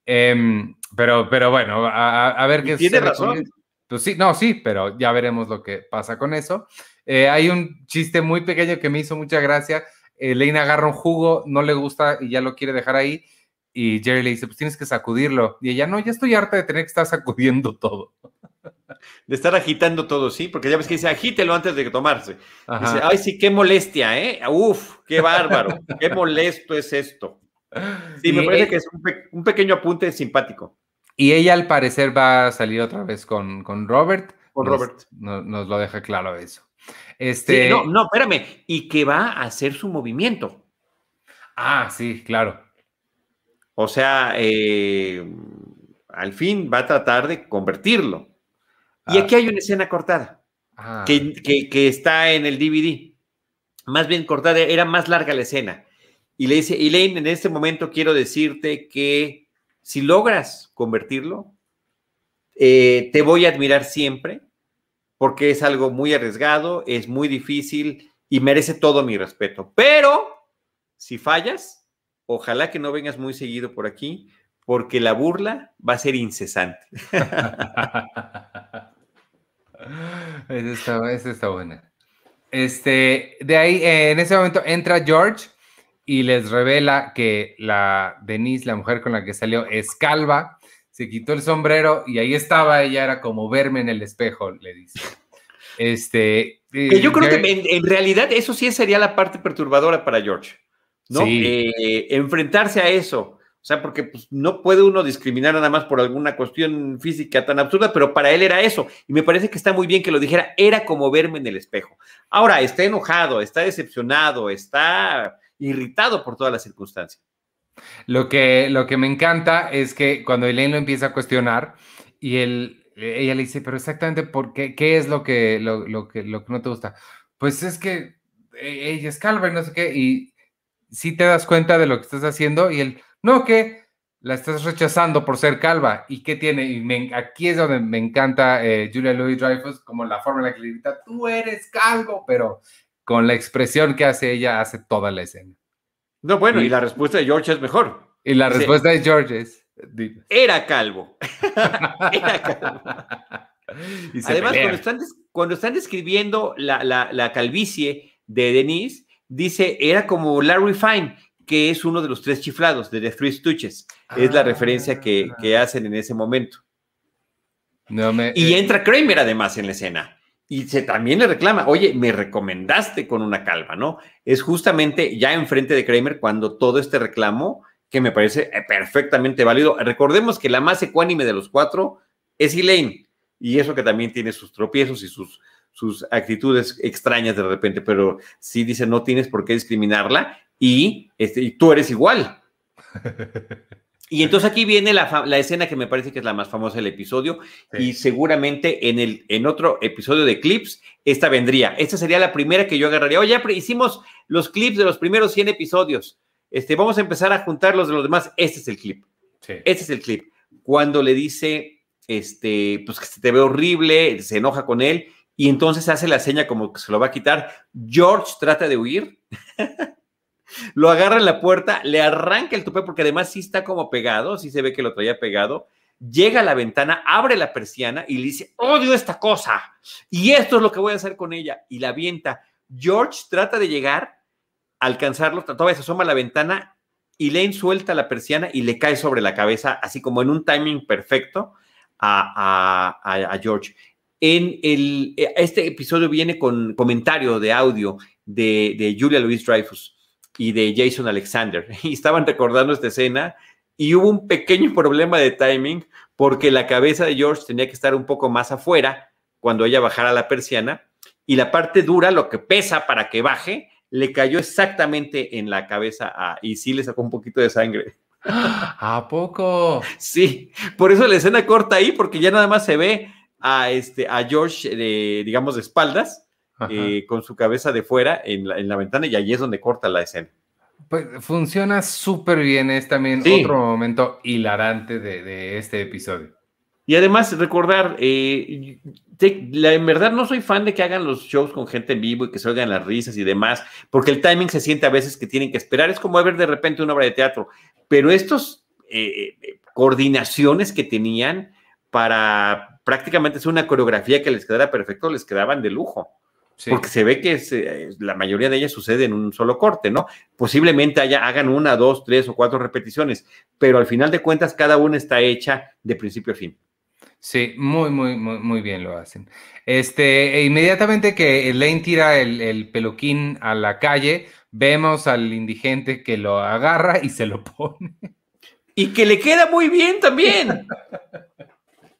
Em, pero, pero bueno, a, ver qué Tiene razón. Pues sí, no, sí, pero ya veremos lo que pasa con eso. Eh, hay un chiste muy pequeño que me hizo mucha gracia. Lane agarra un jugo, no le gusta y ya lo quiere dejar ahí y Jerry le dice, pues tienes que sacudirlo. Y ella, no, ya estoy harta de tener que estar sacudiendo todo. De estar agitando todo, sí, porque ya ves que dice, agítelo antes de tomarse. Dice, ay, sí, qué molestia, ¿eh? Uf, qué bárbaro, qué molesto es esto. Sí, me parece que es un, pequeño apunte simpático. Y ella al parecer va a salir otra vez con, con Robert. Con Robert. Nos, lo deja claro eso. Este... no, no, espérame. Y que va a hacer su movimiento. Ah, sí, claro. O sea, eh, al fin va a tratar de convertirlo. Y ah. aquí hay una escena cortada ah. que, está en el DVD. Más bien cortada, era más larga la escena. Y le dice, Elaine, en este momento quiero decirte que si logras convertirlo, eh, te voy a admirar siempre, porque es algo muy arriesgado, es muy difícil y merece todo mi respeto. Pero si fallas, Ojalá que no vengas muy seguido por aquí, porque la burla va a ser incesante. esa, está, buena. Este, de ahí, eh, en ese momento entra George y les revela que la Denise, la mujer con la que salió, es calva. Se quitó el sombrero y ahí estaba, ella era como verme en el espejo, le dice. Este, que yo creo que en realidad eso sí sería la parte perturbadora para George. ¿No? Eh, enfrentarse a eso. O sea, porque pues, no puede uno discriminar nada más por alguna cuestión física tan absurda, pero para él era eso. Y me parece que está muy bien que lo dijera, era como verme en el espejo. Ahora, está enojado, está decepcionado, está irritado por toda la circunstancia. Lo que, lo que me encanta es que cuando Elaine lo empieza a cuestionar y él, ella le dice, pero exactamente por qué, qué es lo que, lo, que, lo que no te gusta. Pues es que e, ella es calva y no sé qué, y si te das cuenta de lo que estás haciendo y él, no, que la estás rechazando por ser calva. ¿Y qué tiene? Y aquí es donde me encanta eh, Julia Louis Dreyfus, como la forma en la que le grita, tú eres calvo, pero con la expresión que hace ella, hace toda la escena. No, bueno, y, la respuesta de George es mejor. Y la respuesta de George es... Era calvo. era calvo. Además, cuando están, cuando están, describiendo la, la calvicie de Denise, dice, era como Larry Fine, que es uno de los tres chiflados de The Three Stooges. es la referencia que, ah. hacen en ese momento. y eh, entra Kramer además en la escena. Y se, también le reclama, oye, me recomendaste con una calva, ¿no? Es justamente ya enfrente de Kramer cuando todo este reclamo, que me parece eh, perfectamente válido. Recordemos que la más ecuánime de los cuatro es Elaine, y eso que también tiene sus tropiezos y sus, sus actitudes extrañas de repente, pero sí dice, no tienes por qué discriminarla y, este, y tú eres igual. Y entonces aquí viene la, escena que me parece que es la más famosa del episodio y seguramente en, el, en otro episodio de clips, esta vendría. Esta sería la primera que yo agarraría. Oye, ya hicimos los clips de los primeros 100 episodios. Este, vamos a empezar a juntar los de los demás. Este es el clip. Este es el clip. Cuando le dice, este, pues que se te ve horrible, se enoja con él y entonces hace la seña como que se lo va a quitar. George trata de huir. lo agarra en la puerta, le arranca el tupé porque además sí está como pegado, sí se ve que lo traía pegado. Llega a la ventana, abre la persiana y le dice, odio esta cosa. Y esto es lo que voy a hacer con ella. Y la avienta. George trata de llegar, alcanzarlo, todavía se asoma a la ventana y Lane suelta la persiana y le cae sobre la cabeza, así como en un timing perfecto a, a George. En el, este episodio viene con comentario de audio de, de Julia Louis Dreyfus y de Jason Alexander. Y estaban recordando esta escena y hubo un pequeño problema de timing porque la cabeza de George tenía que estar un poco más afuera cuando ella bajara la persiana y la parte dura, lo que pesa para que baje, le cayó exactamente en la cabeza y sí le sacó un poquito de sangre. ¿A poco? Sí, por eso la escena corta ahí porque ya nada más se ve a, este, a George, digamos, de espaldas eh, con su cabeza de fuera en la, ventana y allí es donde corta la escena. Pues funciona súper bien, es también otro momento hilarante de, este episodio. Y además recordar, eh, en verdad no soy fan de que hagan los shows con gente en vivo y que se oigan las risas y demás, porque el timing se siente a veces que tienen que esperar, es como ver de repente una obra de teatro, pero estos eh, coordinaciones que tenían para prácticamente hacer una coreografía que les quedara perfecto, les quedaban de lujo. Porque se ve que eh, la mayoría de ellas sucede en un solo corte, ¿no? Posiblemente haya, hagan una, dos, tres o cuatro repeticiones, pero al final de cuentas cada una está hecha de principio a fin. Sí, muy, muy, muy, muy bien lo hacen. Este, e inmediatamente que Elaine tira el, el, peluquín a la calle, vemos al indigente que lo agarra y se lo pone. Y que le queda muy bien también.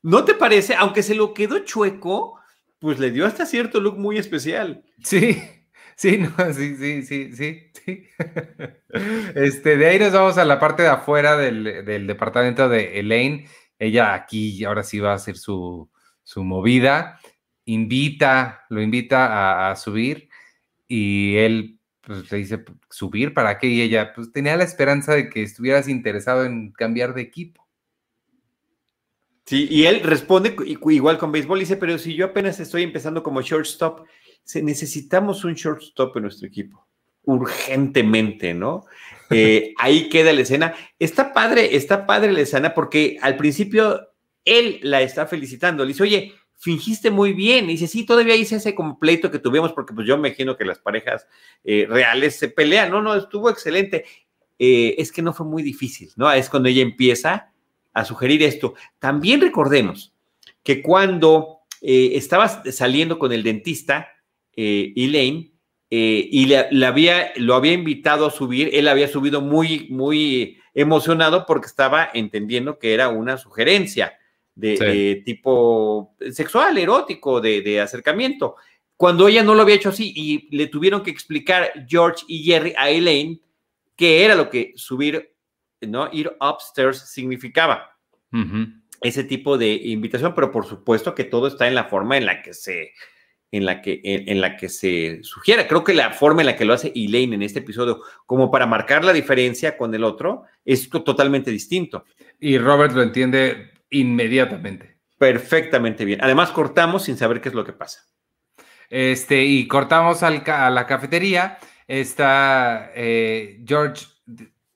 ¿No te parece? Aunque se lo quedó chueco, pues le dio hasta cierto look muy especial. Sí, sí, sí, sí, sí, sí. Este, de ahí nos vamos a la parte de afuera del, departamento de Elaine. Ella aquí ahora sí va a hacer su, movida. Invita, lo invita a, subir y él pues, le dice, ¿subir para qué? Y ella pues tenía la esperanza de que estuvieras interesado en cambiar de equipo. Sí, y él responde igual con béisbol, dice, pero si yo apenas estoy empezando como shortstop, necesitamos un shortstop en nuestro equipo, urgentemente, ¿no? Eh, ahí queda la escena. Está padre, está padre la escena porque al principio él la está felicitando, le dice, oye, fingiste muy bien. Y dice, sí, todavía hice ese completo que tuvimos, porque pues yo me imagino que las parejas eh, reales se pelean. No, no, estuvo excelente. Eh, es que no fue muy difícil, ¿no? Es cuando ella empieza a sugerir esto. También recordemos que cuando eh, estaba saliendo con el dentista, eh, Elaine, eh, y le, había, lo había invitado a subir, él había subido muy, muy emocionado porque estaba entendiendo que era una sugerencia de, tipo sexual, erótico, de, de, acercamiento. Cuando ella no lo había hecho así y le tuvieron que explicar George y Jerry a Elaine qué era lo que subir ¿no? Ir upstairs significaba ese tipo de invitación, pero por supuesto que todo está en la forma en la que se, en la que, en, la que se sugiera. Creo que la forma en la que lo hace Elaine en este episodio, como para marcar la diferencia con el otro, es totalmente distinto. Y Robert lo entiende inmediatamente. Perfectamente bien. Además, cortamos sin saber qué es lo que pasa. Este, y cortamos a la cafetería. Está eh, George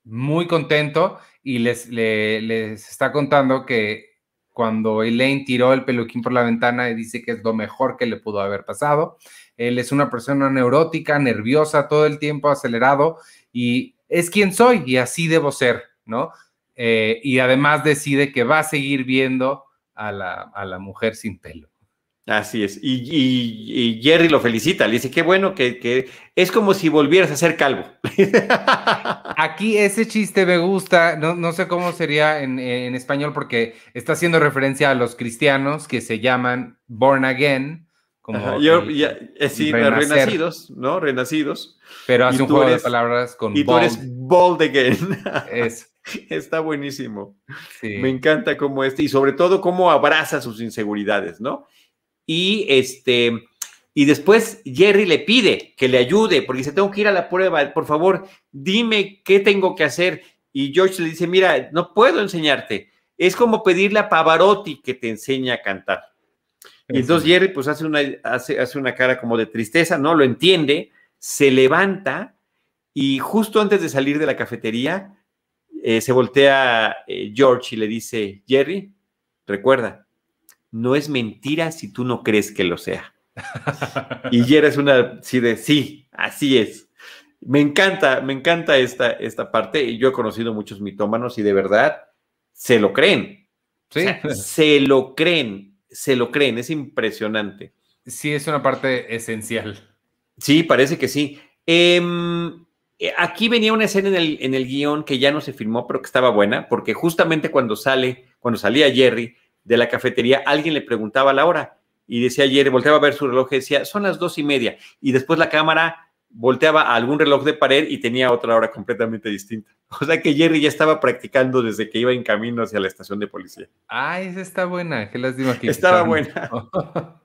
muy contento y les, les está contando que cuando Elaine tiró el peluquín por la ventana y dice que es lo mejor que le pudo haber pasado. Él es una persona neurótica, nerviosa, todo el tiempo acelerado y es quien soy y así debo ser, ¿no? Eh, y además decide que va a seguir viendo a la, a la mujer sin pelo. Así es. Y, Jerry lo felicita, le dice, qué bueno que, es como si volvieras a ser calvo. Aquí ese chiste me gusta, no, sé cómo sería en, español porque está haciendo referencia a los cristianos que se llaman born again, Como yo, ya, sí, renacidos, ¿no? Renacidos. Pero hace un juego de palabras con Y tú eres bold again. Es. Está buenísimo. Me encanta cómo este, y sobre todo cómo abraza sus inseguridades, ¿no? Y este, y después Jerry le pide que le ayude, porque dice, tengo que ir a la prueba, por favor, dime qué tengo que hacer. Y George le dice, mira, no puedo enseñarte. Es como pedirle a Pavarotti que te enseñe a cantar. Y entonces Jerry pues hace una, hace, hace una cara como de tristeza, ¿no? Lo entiende, se levanta y justo antes de salir de la cafetería, eh, se voltea eh, George y le dice, Jerry, recuerda, no es mentira si tú no crees que lo sea. y Jerry es una, sí, de, sí, así es. Me encanta, me encanta esta, esta parte. Y yo he conocido muchos mitómanos y de verdad se lo creen. Sí. se lo creen, se lo creen, es impresionante. Sí, es una parte esencial. Sí, parece que sí. Eh, eh, aquí venía una escena en el, en el guion que ya no se filmó, pero que estaba buena, porque justamente cuando sale, cuando salía Jerry de la cafetería, alguien le preguntaba la hora y decía Jerry, volteaba a ver su reloj y decía, son las dos y media. Y después la cámara volteaba a algún reloj de pared y tenía otra hora completamente distinta. O sea que Jerry ya estaba practicando desde que iba en camino hacia la estación de policía. Ah, esa está buena, qué lástima que estaba buena.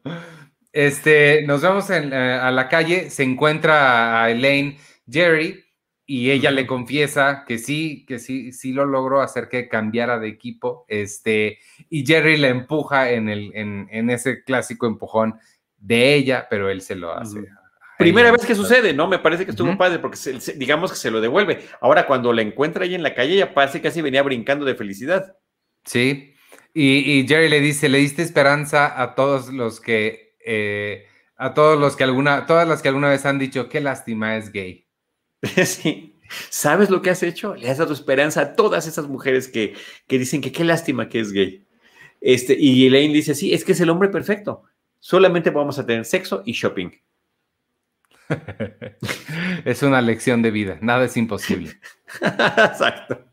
Este, nos vamos eh, a la calle, se encuentra a Elaine Jerry y ella le confiesa que sí, que sí, sí lo logró hacer que cambiara de equipo, este, y Jerry le empuja en, el, en, ese clásico empujón de ella, pero él se lo hace. Primera vez que sucede, ¿no? Me parece que estuvo padre porque digamos que se lo devuelve. Ahora, cuando la encuentra ahí en la calle, ella parece que casi venía brincando de felicidad. Sí, y, Jerry le dice, le diste esperanza a todos los que, eh, a todos los que alguna, todas las que alguna vez han dicho, qué lástima es gay. Sí. ¿Sabes lo que has hecho? Le has dado esperanza a todas esas mujeres que, dicen que qué lástima que es gay. Este, y Elaine dice, sí, es que es el hombre perfecto. Solamente vamos a tener sexo y shopping. es una lección de vida. Nada es imposible. Exacto.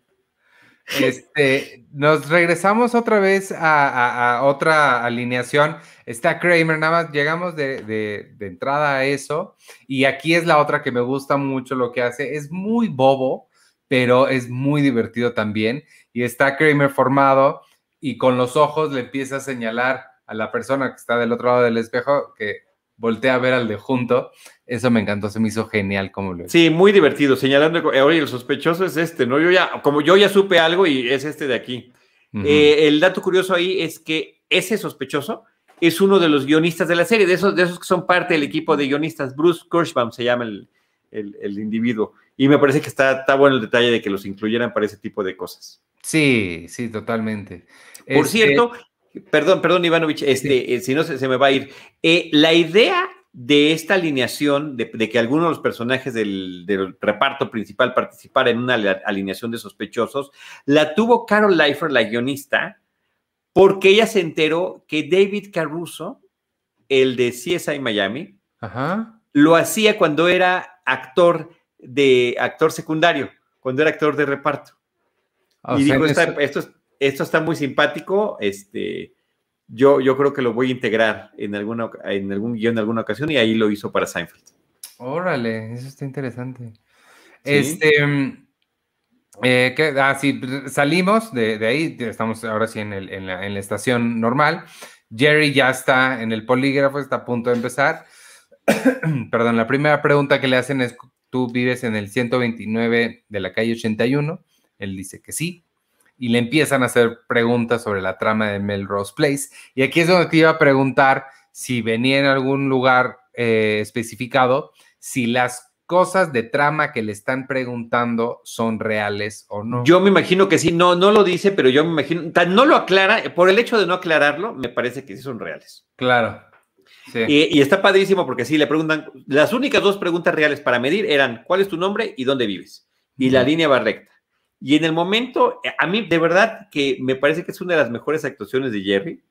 Este, nos regresamos otra vez a, otra alineación. Está Kramer, nada más llegamos de, entrada a eso. Y aquí es la otra que me gusta mucho lo que hace. Es muy bobo, pero es muy divertido también. Y está Kramer formado y con los ojos le empieza a señalar a la persona que está del otro lado del espejo que voltea a ver al de junto. Eso me encantó, se me hizo genial como lo Sí, muy divertido, señalando, oye, el sospechoso es este, ¿no? Yo ya, como yo ya supe algo y es este de aquí. Eh, el dato curioso ahí es que ese sospechoso es uno de los guionistas de la serie, de esos, de esos que son parte del equipo de guionistas. Bruce Kirschbaum se llama el, el, individuo. Y me parece que está, está bueno el detalle de que los incluyeran para ese tipo de cosas. Sí, sí, totalmente. Por este cierto, Perdón, perdón, Ivanovich, este, eh, si no se, me va a ir. Eh, la idea de esta alineación, de, que algunos de los personajes del, reparto principal participara en una alineación de sospechosos, la tuvo Carol Leifer, la guionista, porque ella se enteró que David Caruso, el de CSI Miami, lo hacía cuando era actor de actor secundario, cuando era actor de reparto. y dijo, esto, esto está muy simpático, este, yo, yo creo que lo voy a integrar en, alguna, en algún guion en alguna ocasión y ahí lo hizo para Seinfeld. Órale, eso está interesante. Este, mm, eh, ah, sí, salimos de, ahí, estamos ahora sí en, en, la, en, la, estación normal. Jerry ya está en el polígrafo, está a punto de empezar. Perdón, la primera pregunta que le hacen es, ¿tú vives en el 129 de la calle 81? Él dice que sí y le empiezan a hacer preguntas sobre la trama de Melrose Place. Y aquí es donde te iba a preguntar si venía en algún lugar eh, especificado, si las cosas de trama que le están preguntando son reales o no. Yo me imagino que sí, no, no lo dice, pero yo me imagino, no lo aclara, por el hecho de no aclararlo, me parece que sí son reales. Claro. Y, está padrísimo porque sí, le preguntan, las únicas dos preguntas reales para medir eran, ¿cuál es tu nombre y dónde vives? Y la línea va recta. Y en el momento, eh, a mí de verdad que me parece que es una de las mejores actuaciones de Jerry,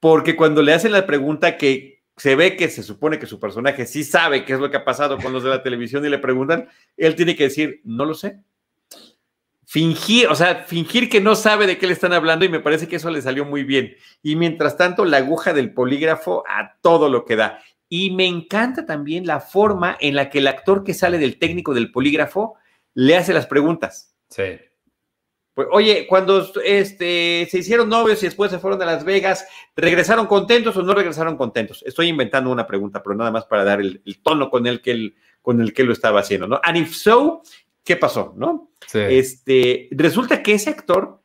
porque cuando le hacen la pregunta que se ve que se supone que su personaje sí sabe qué es lo que ha pasado con los de la televisión y le preguntan, él tiene que decir, no lo sé. fingir, o sea, fingir que no sabe de qué le están hablando y me parece que eso le salió muy bien. Y mientras tanto, la aguja del polígrafo a todo lo que da. Y me encanta también la forma en la que el actor que sale del técnico del polígrafo le hace las preguntas. Sí. Pues, oye, cuando este, se hicieron novios y después se fueron a Las Vegas, ¿regresaron contentos o no regresaron contentos? Estoy inventando una pregunta, pero nada más para dar el, tono con el, que él, con el que lo estaba haciendo, ¿no? And if so, ¿qué pasó, no? Este, resulta que ese actor,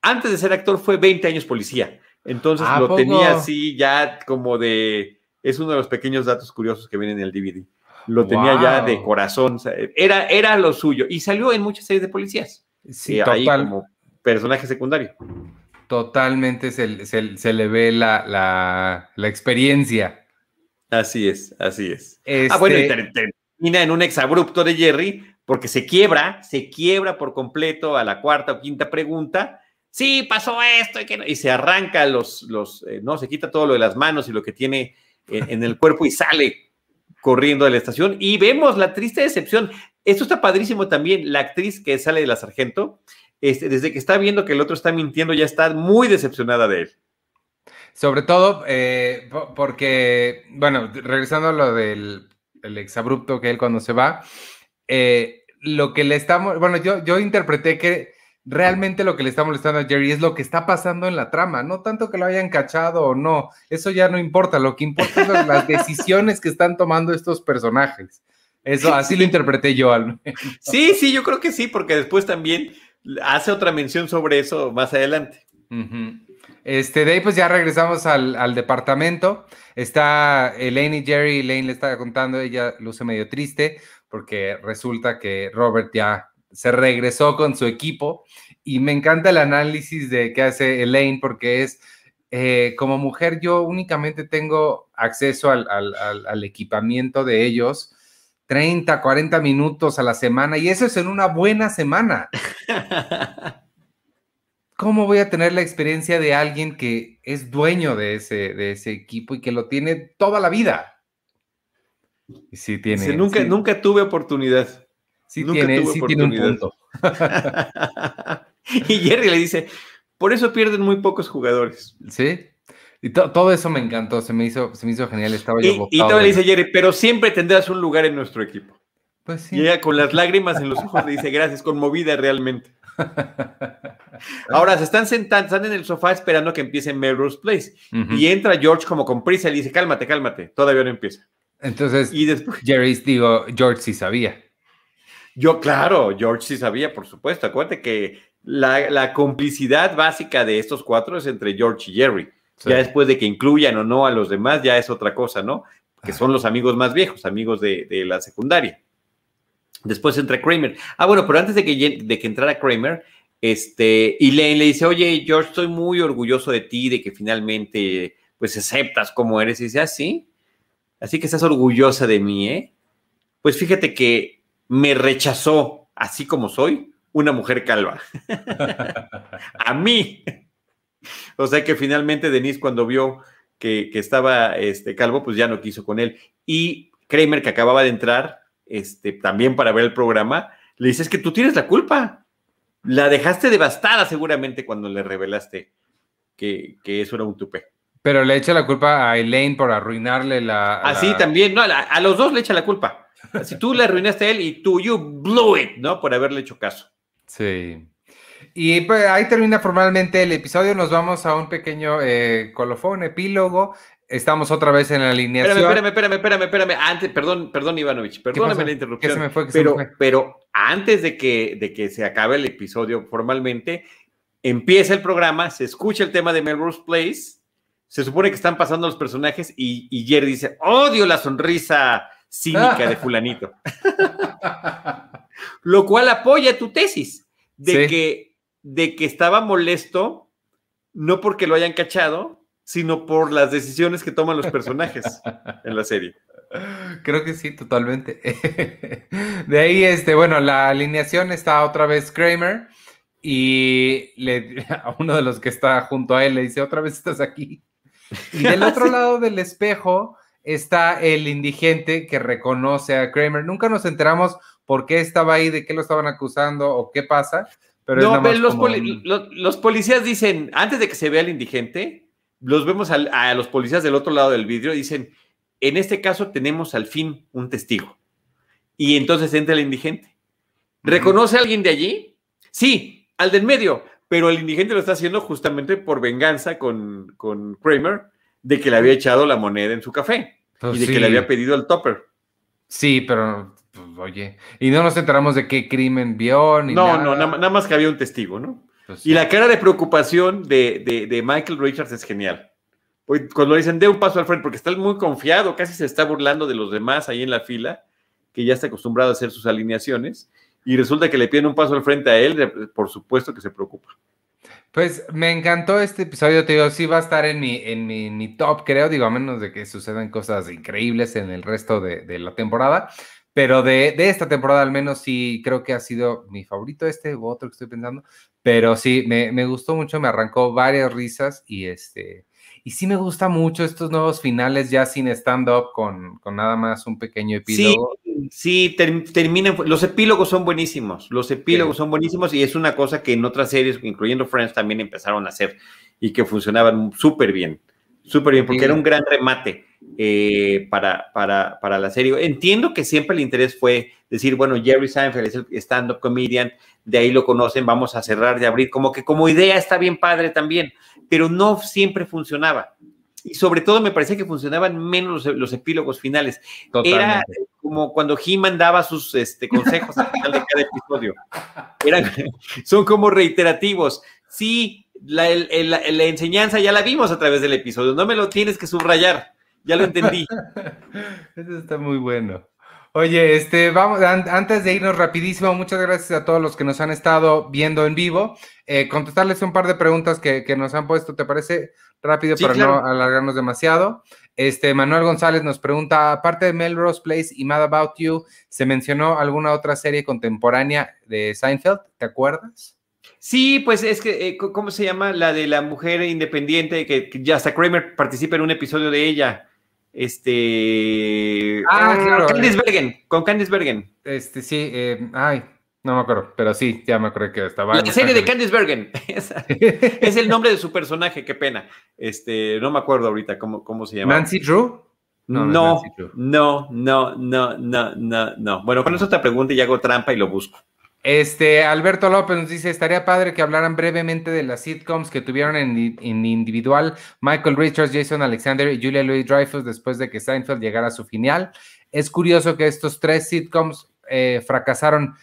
antes de ser actor, fue 20 años policía. Entonces lo tenía así ya como de, es uno de los pequeños datos curiosos que vienen en el DVD. Lo tenía ya de corazón, era, era lo suyo y salió en muchas series de policías. Sí, total. Ahí como personaje secundario. Totalmente se, le ve la, experiencia. Así es, así es. Ah, bueno, y este termina en un exabrupto de Jerry porque se quiebra, se quiebra por completo a la cuarta o quinta pregunta. Sí, pasó esto y, que y se arranca los, los eh, no, se quita todo lo de las manos y lo que tiene en el cuerpo y sale corriendo de la estación y vemos la triste decepción. Esto está padrísimo también. La actriz que sale de la sargento, este, desde que está viendo que el otro está mintiendo, ya está muy decepcionada de él. Sobre todo eh, porque, bueno, regresando a lo del el exabrupto que él cuando se va, eh, lo que le estamos, bueno, yo, yo interpreté que realmente lo que le está molestando a Jerry es lo que está pasando en la trama, no tanto que lo hayan cachado o no, eso ya no importa, lo que importa es las decisiones que están tomando estos personajes. Eso, así lo interpreté yo al Sí, sí, yo creo que sí, porque después también hace otra mención sobre eso más adelante. Este, de ahí pues ya regresamos al, departamento. Está Elaine y Jerry, Elaine le está contando, ella luce medio triste porque resulta que Robert ya se regresó con su equipo y me encanta el análisis de que hace Elaine porque es, eh, como mujer yo únicamente tengo acceso al equipamiento de ellos 30, 40 minutos a la semana y eso es en una buena semana. ¿Cómo voy a tener la experiencia de alguien que es dueño de ese, de ese equipo y que lo tiene toda la vida? Sí, tiene. nunca, nunca tuve oportunidad. Sí, tiene, sí tiene un punto. y Jerry le dice: Por eso pierden muy pocos jugadores. Sí. Y todo eso me encantó, se me hizo, se me hizo genial. Estaba yo y, y todo le dice Jerry, pero siempre tendrás un lugar en nuestro equipo. Pues sí. Y ella con las lágrimas en los ojos le dice, gracias, conmovida realmente. Ahora se están sentando, están en el sofá esperando que empiece Melrose Place. Y entra George como con prisa y le dice, cálmate, cálmate, todavía no empieza. Entonces, y después, Jerry, digo, George sí sabía. Yo, claro, George sí sabía, por supuesto. Acuérdate que la, la complicidad básica de estos cuatro es entre George y Jerry. Ya después de que incluyan o no a los demás, ya es otra cosa, ¿no? Que son los amigos más viejos, amigos de, la secundaria. Después entra Kramer. Ah, bueno, pero antes de que, de que entrara Kramer, este, Elaine le dice, oye, George, estoy muy orgulloso de ti, de que finalmente, pues, aceptas como eres. Y dice, ah, sí. Así que estás orgullosa de mí, ¿eh? Pues fíjate que me rechazó, así como soy, una mujer calva. a mí. O sea que finalmente Denise cuando vio que, estaba este, calvo, pues ya no quiso con él. Y Kramer, que acababa de entrar, este, también para ver el programa, le dice, es que tú tienes la culpa. La dejaste devastada seguramente cuando le revelaste que, eso era un tupé. Pero le echa la culpa a Elaine por arruinarle la... Así ah, también, no, a, a, los dos le echa la culpa. Si tú le arruinaste a él y tú, you blew it, ¿no? Por haberle hecho caso. Sí. Y pues, ahí termina formalmente el episodio. Nos vamos a un pequeño eh, colofón, epílogo. Estamos otra vez en la alineación. Espérame, espérame, espérame, espérame, Antes, perdón, perdón, Ivanovich, perdóname la interrupción. Se me fue, pero, pero antes de que, de que se acabe el episodio formalmente, empieza el programa, se escucha el tema de Melrose Place, se supone que están pasando los personajes y, y Jerry dice, odio la sonrisa cínica de fulanito. Lo cual apoya tu tesis de que de que estaba molesto, no porque lo hayan cachado, sino por las decisiones que toman los personajes en la serie. Creo que sí, totalmente. De ahí, este, bueno, la alineación está otra vez Kramer y le, a uno de los que está junto a él le dice, otra vez estás aquí. Y del otro lado del espejo está el indigente que reconoce a Kramer. Nunca nos enteramos por qué estaba ahí, de qué lo estaban acusando o qué pasa, Pero no, los, policías dicen, antes de que se vea el indigente, los vemos a los policías del otro lado del vidrio y dicen, en este caso tenemos al fin un testigo. Y entonces entra el indigente. ¿Reconoce a alguien de allí? Sí, al del medio, pero el indigente lo está haciendo justamente por venganza con, con Kramer de que le había echado la moneda en su café pues y de que le había pedido el topper. Sí, pero pues, oye, y no nos enteramos de qué crimen vio ni No, no, nada, más que había un testigo, ¿no? Pues y la cara de preocupación de, de, Michael Richards es genial. Cuando dicen, de un paso al frente, porque está muy confiado, casi se está burlando de los demás ahí en la fila, que ya está acostumbrado a hacer sus alineaciones, y resulta que le piden un paso al frente a él, por supuesto que se preocupa. Pues me encantó este episodio, te digo, sí va a estar en mi, en mi, top, creo, digo, a menos de que sucedan cosas increíbles en el resto de, la temporada, pero de, esta temporada al menos sí creo que ha sido mi favorito este u otro que estoy pensando, pero sí, me, me gustó mucho, me arrancó varias risas y este, y sí me gusta mucho estos nuevos finales ya sin stand-up, con, nada más un pequeño epílogo. Sí, sí terminan, los epílogos son buenísimos, los epílogos son buenísimos y es una cosa que en otras series, incluyendo Friends, también empezaron a hacer y que funcionaban súper bien, súper bien, porque era un gran remate eh, para, para, para la serie. Entiendo que siempre el interés fue decir, bueno, Jerry Seinfeld es el stand-up comedian, de ahí lo conocen, vamos a cerrar de abrir, como que como idea está bien padre también pero no siempre funcionaba. Y sobre todo me parecía que funcionaban menos los, epílogos finales. Era como cuando He-Man daba sus este, consejos al final de cada episodio. son como reiterativos. Sí, la, la, enseñanza ya la vimos a través del episodio, no me lo tienes que subrayar, ya lo entendí. Eso está muy bueno. Oye, este, vamos, antes de irnos rapidísimo, muchas gracias a todos los que nos han estado viendo en vivo. Eh, contestarles un par de preguntas que, nos han puesto, ¿te parece? Rápido para no alargarnos demasiado. Este, Manuel González nos pregunta, aparte de Melrose Place y Mad About You, ¿se mencionó alguna otra serie contemporánea de Seinfeld? ¿Te acuerdas? Sí, pues es que, eh, ¿cómo se llama? La de la mujer independiente, que, que ya hasta Kramer participa en un episodio de ella. Este. Ah, claro. Candice Bergen, con Candice Bergen. Este, sí, eh, ay, no me acuerdo, pero sí, ya me acuerdo que estaba. La serie de Candice Bergen. es el nombre de su personaje, qué pena. Este, no me acuerdo ahorita cómo, cómo se llama. Nancy Drew. No, no, no, no, no, no, no, no. Bueno, con eso te pregunto y hago trampa y lo busco. Este, Alberto López nos dice, estaría padre que hablaran brevemente de las sitcoms que tuvieron en, individual Michael Richards, Jason Alexander y Julia Louis Dreyfus después de que Seinfeld llegara a su final. Es curioso que estos tres sitcoms eh, fracasaron.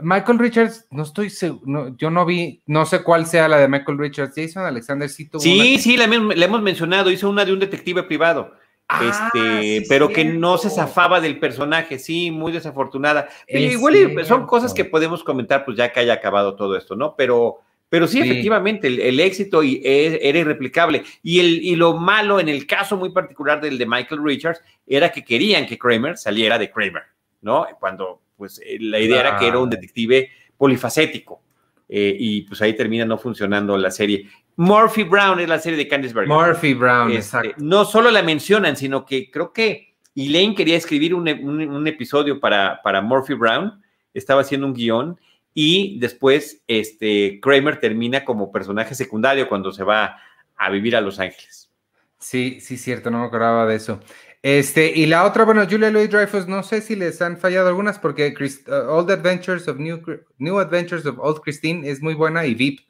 Michael Richards, no estoy seguro, yo no vi, no sé cuál sea la de Michael Richards. Jason Alexander sí tuvo. Sí, sí, la, la hemos mencionado, hizo una de un detective privado. Ah, este, pero que no se zafaba del personaje, sí, muy desafortunada. igual son cosas que podemos comentar, pues ya que haya acabado todo esto, ¿no? Pero, pero sí, efectivamente, el, éxito y era irreplicable. Y, el, y lo malo en el caso muy particular del de Michael Richards era que querían que Kramer saliera de Kramer, ¿no? Cuando, pues, eh, la idea era que era un detective polifacético. Eh, y pues ahí termina no funcionando la serie. Murphy Brown es la serie de Candice Bergen. Murphy Brown, este, exacto. No solo la mencionan, sino que creo que Elaine quería escribir un, episodio para, para Murphy Brown, estaba haciendo un guion y después este, Kramer termina como personaje secundario cuando se va a vivir a Los Ángeles. Sí, sí, cierto, no me acordaba de eso. Este, y la otra, bueno, Julia Louis Dreyfus, no sé si les han fallado algunas porque uh, Old Adventures of New, New Adventures of Old Christine es muy buena y VIP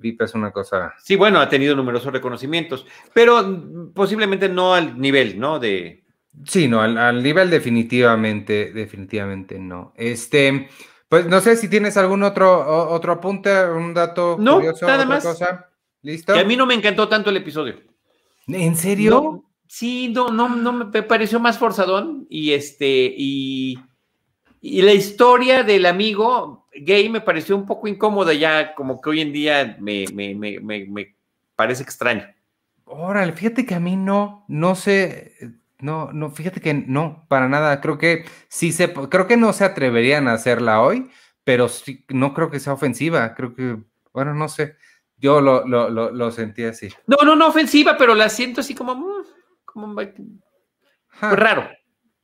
VIP es una cosa. Sí, bueno, ha tenido numerosos reconocimientos, pero posiblemente no al nivel, ¿no? De. Sí, no, al, nivel definitivamente, definitivamente no. Este, pues no sé si tienes algún otro, otro apunte, un dato no, curioso, nada más. ¿Listo? Que a mí no me encantó tanto el episodio. ¿En serio? sí, no, no, no me pareció más forzadón y este, y, y la historia del amigo, gay me pareció un poco incómoda ya, como que hoy en día me, me, parece extraño. Órale, fíjate que a mí no, no sé, no, no, fíjate que no, para nada. Creo que sí se, creo que no se atreverían a hacerla hoy, pero sí, no creo que sea ofensiva. Creo que, bueno, no sé. Yo lo, lo, sentí así. No, no, no ofensiva, pero la siento así como, mm, como raro.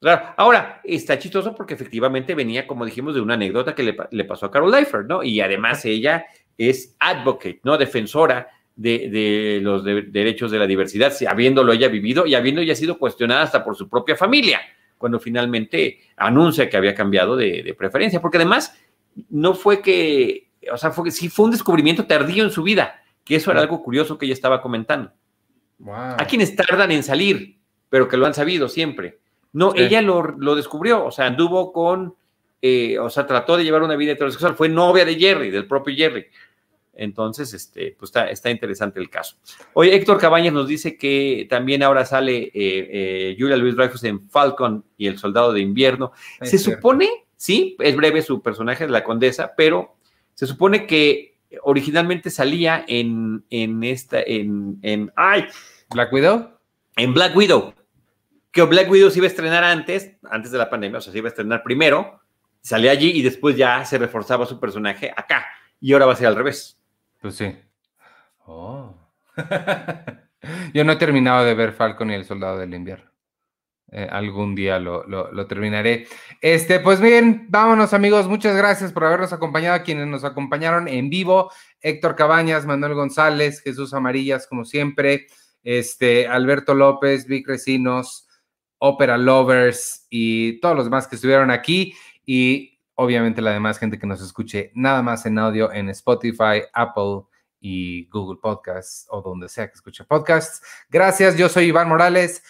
Claro. Ahora, está chistoso porque efectivamente venía, como dijimos, de una anécdota que le, pasó a Carol Leifert, ¿no? Y además ella es advocate, ¿no? Defensora de, los derechos de la diversidad, habiéndolo ella vivido y habiendo ella sido cuestionada hasta por su propia familia, cuando finalmente anuncia que había cambiado de, preferencia, porque además no fue que, o sea, fue, sí fue un descubrimiento tardío en su vida, que eso era algo curioso que ella estaba comentando. Wow. Hay quienes tardan en salir, pero que lo han sabido siempre. No, ella lo, descubrió, o sea, anduvo con, eh, o sea, trató de llevar una vida heterosexual, fue novia de Jerry, del propio Jerry. Entonces, este, pues está, interesante el caso. Hoy Héctor Cabañas nos dice que también ahora sale eh, eh, Julia Luis Dreyfus en Falcon y el Soldado de Invierno. se supone, sí, es breve su personaje de la condesa, pero se supone que originalmente salía en, en esta, en, en, ay, Black Widow. En Black Widow. Que Black Widow se iba a estrenar antes, antes de la pandemia, o sea, se iba a estrenar primero, salía allí y después ya se reforzaba su personaje acá. Y ahora va a ser al revés. Pues sí. Oh. Yo no he terminado de ver Falcon y el Soldado del Invierno. Eh, algún día lo, terminaré. Este, pues bien, vámonos amigos. Muchas gracias por habernos acompañado, quienes nos acompañaron en vivo. Héctor Cabañas, Manuel González, Jesús Amarillas, como siempre. Este, Alberto López, Vic Recinos, Opera Lovers y todos los demás que estuvieron aquí. Y obviamente la demás gente que nos escuche nada más en audio en Spotify, Apple y Google Podcasts o donde sea que escuche podcasts. Gracias, yo soy Iván Morales.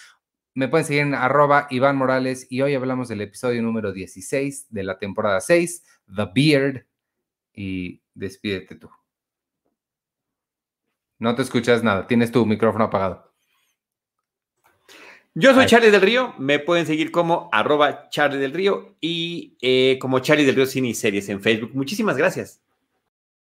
Me pueden seguir en arroba Iván Morales y hoy hablamos del episodio número 16 de la temporada 6, The Beard. Y despídete tú. No te escuchas nada, tienes tu micrófono apagado. Yo soy Charlie del Río, me pueden seguir como arroba Charlie del Río y eh, como Charlie del Río Cine y Series en Facebook. Muchísimas gracias.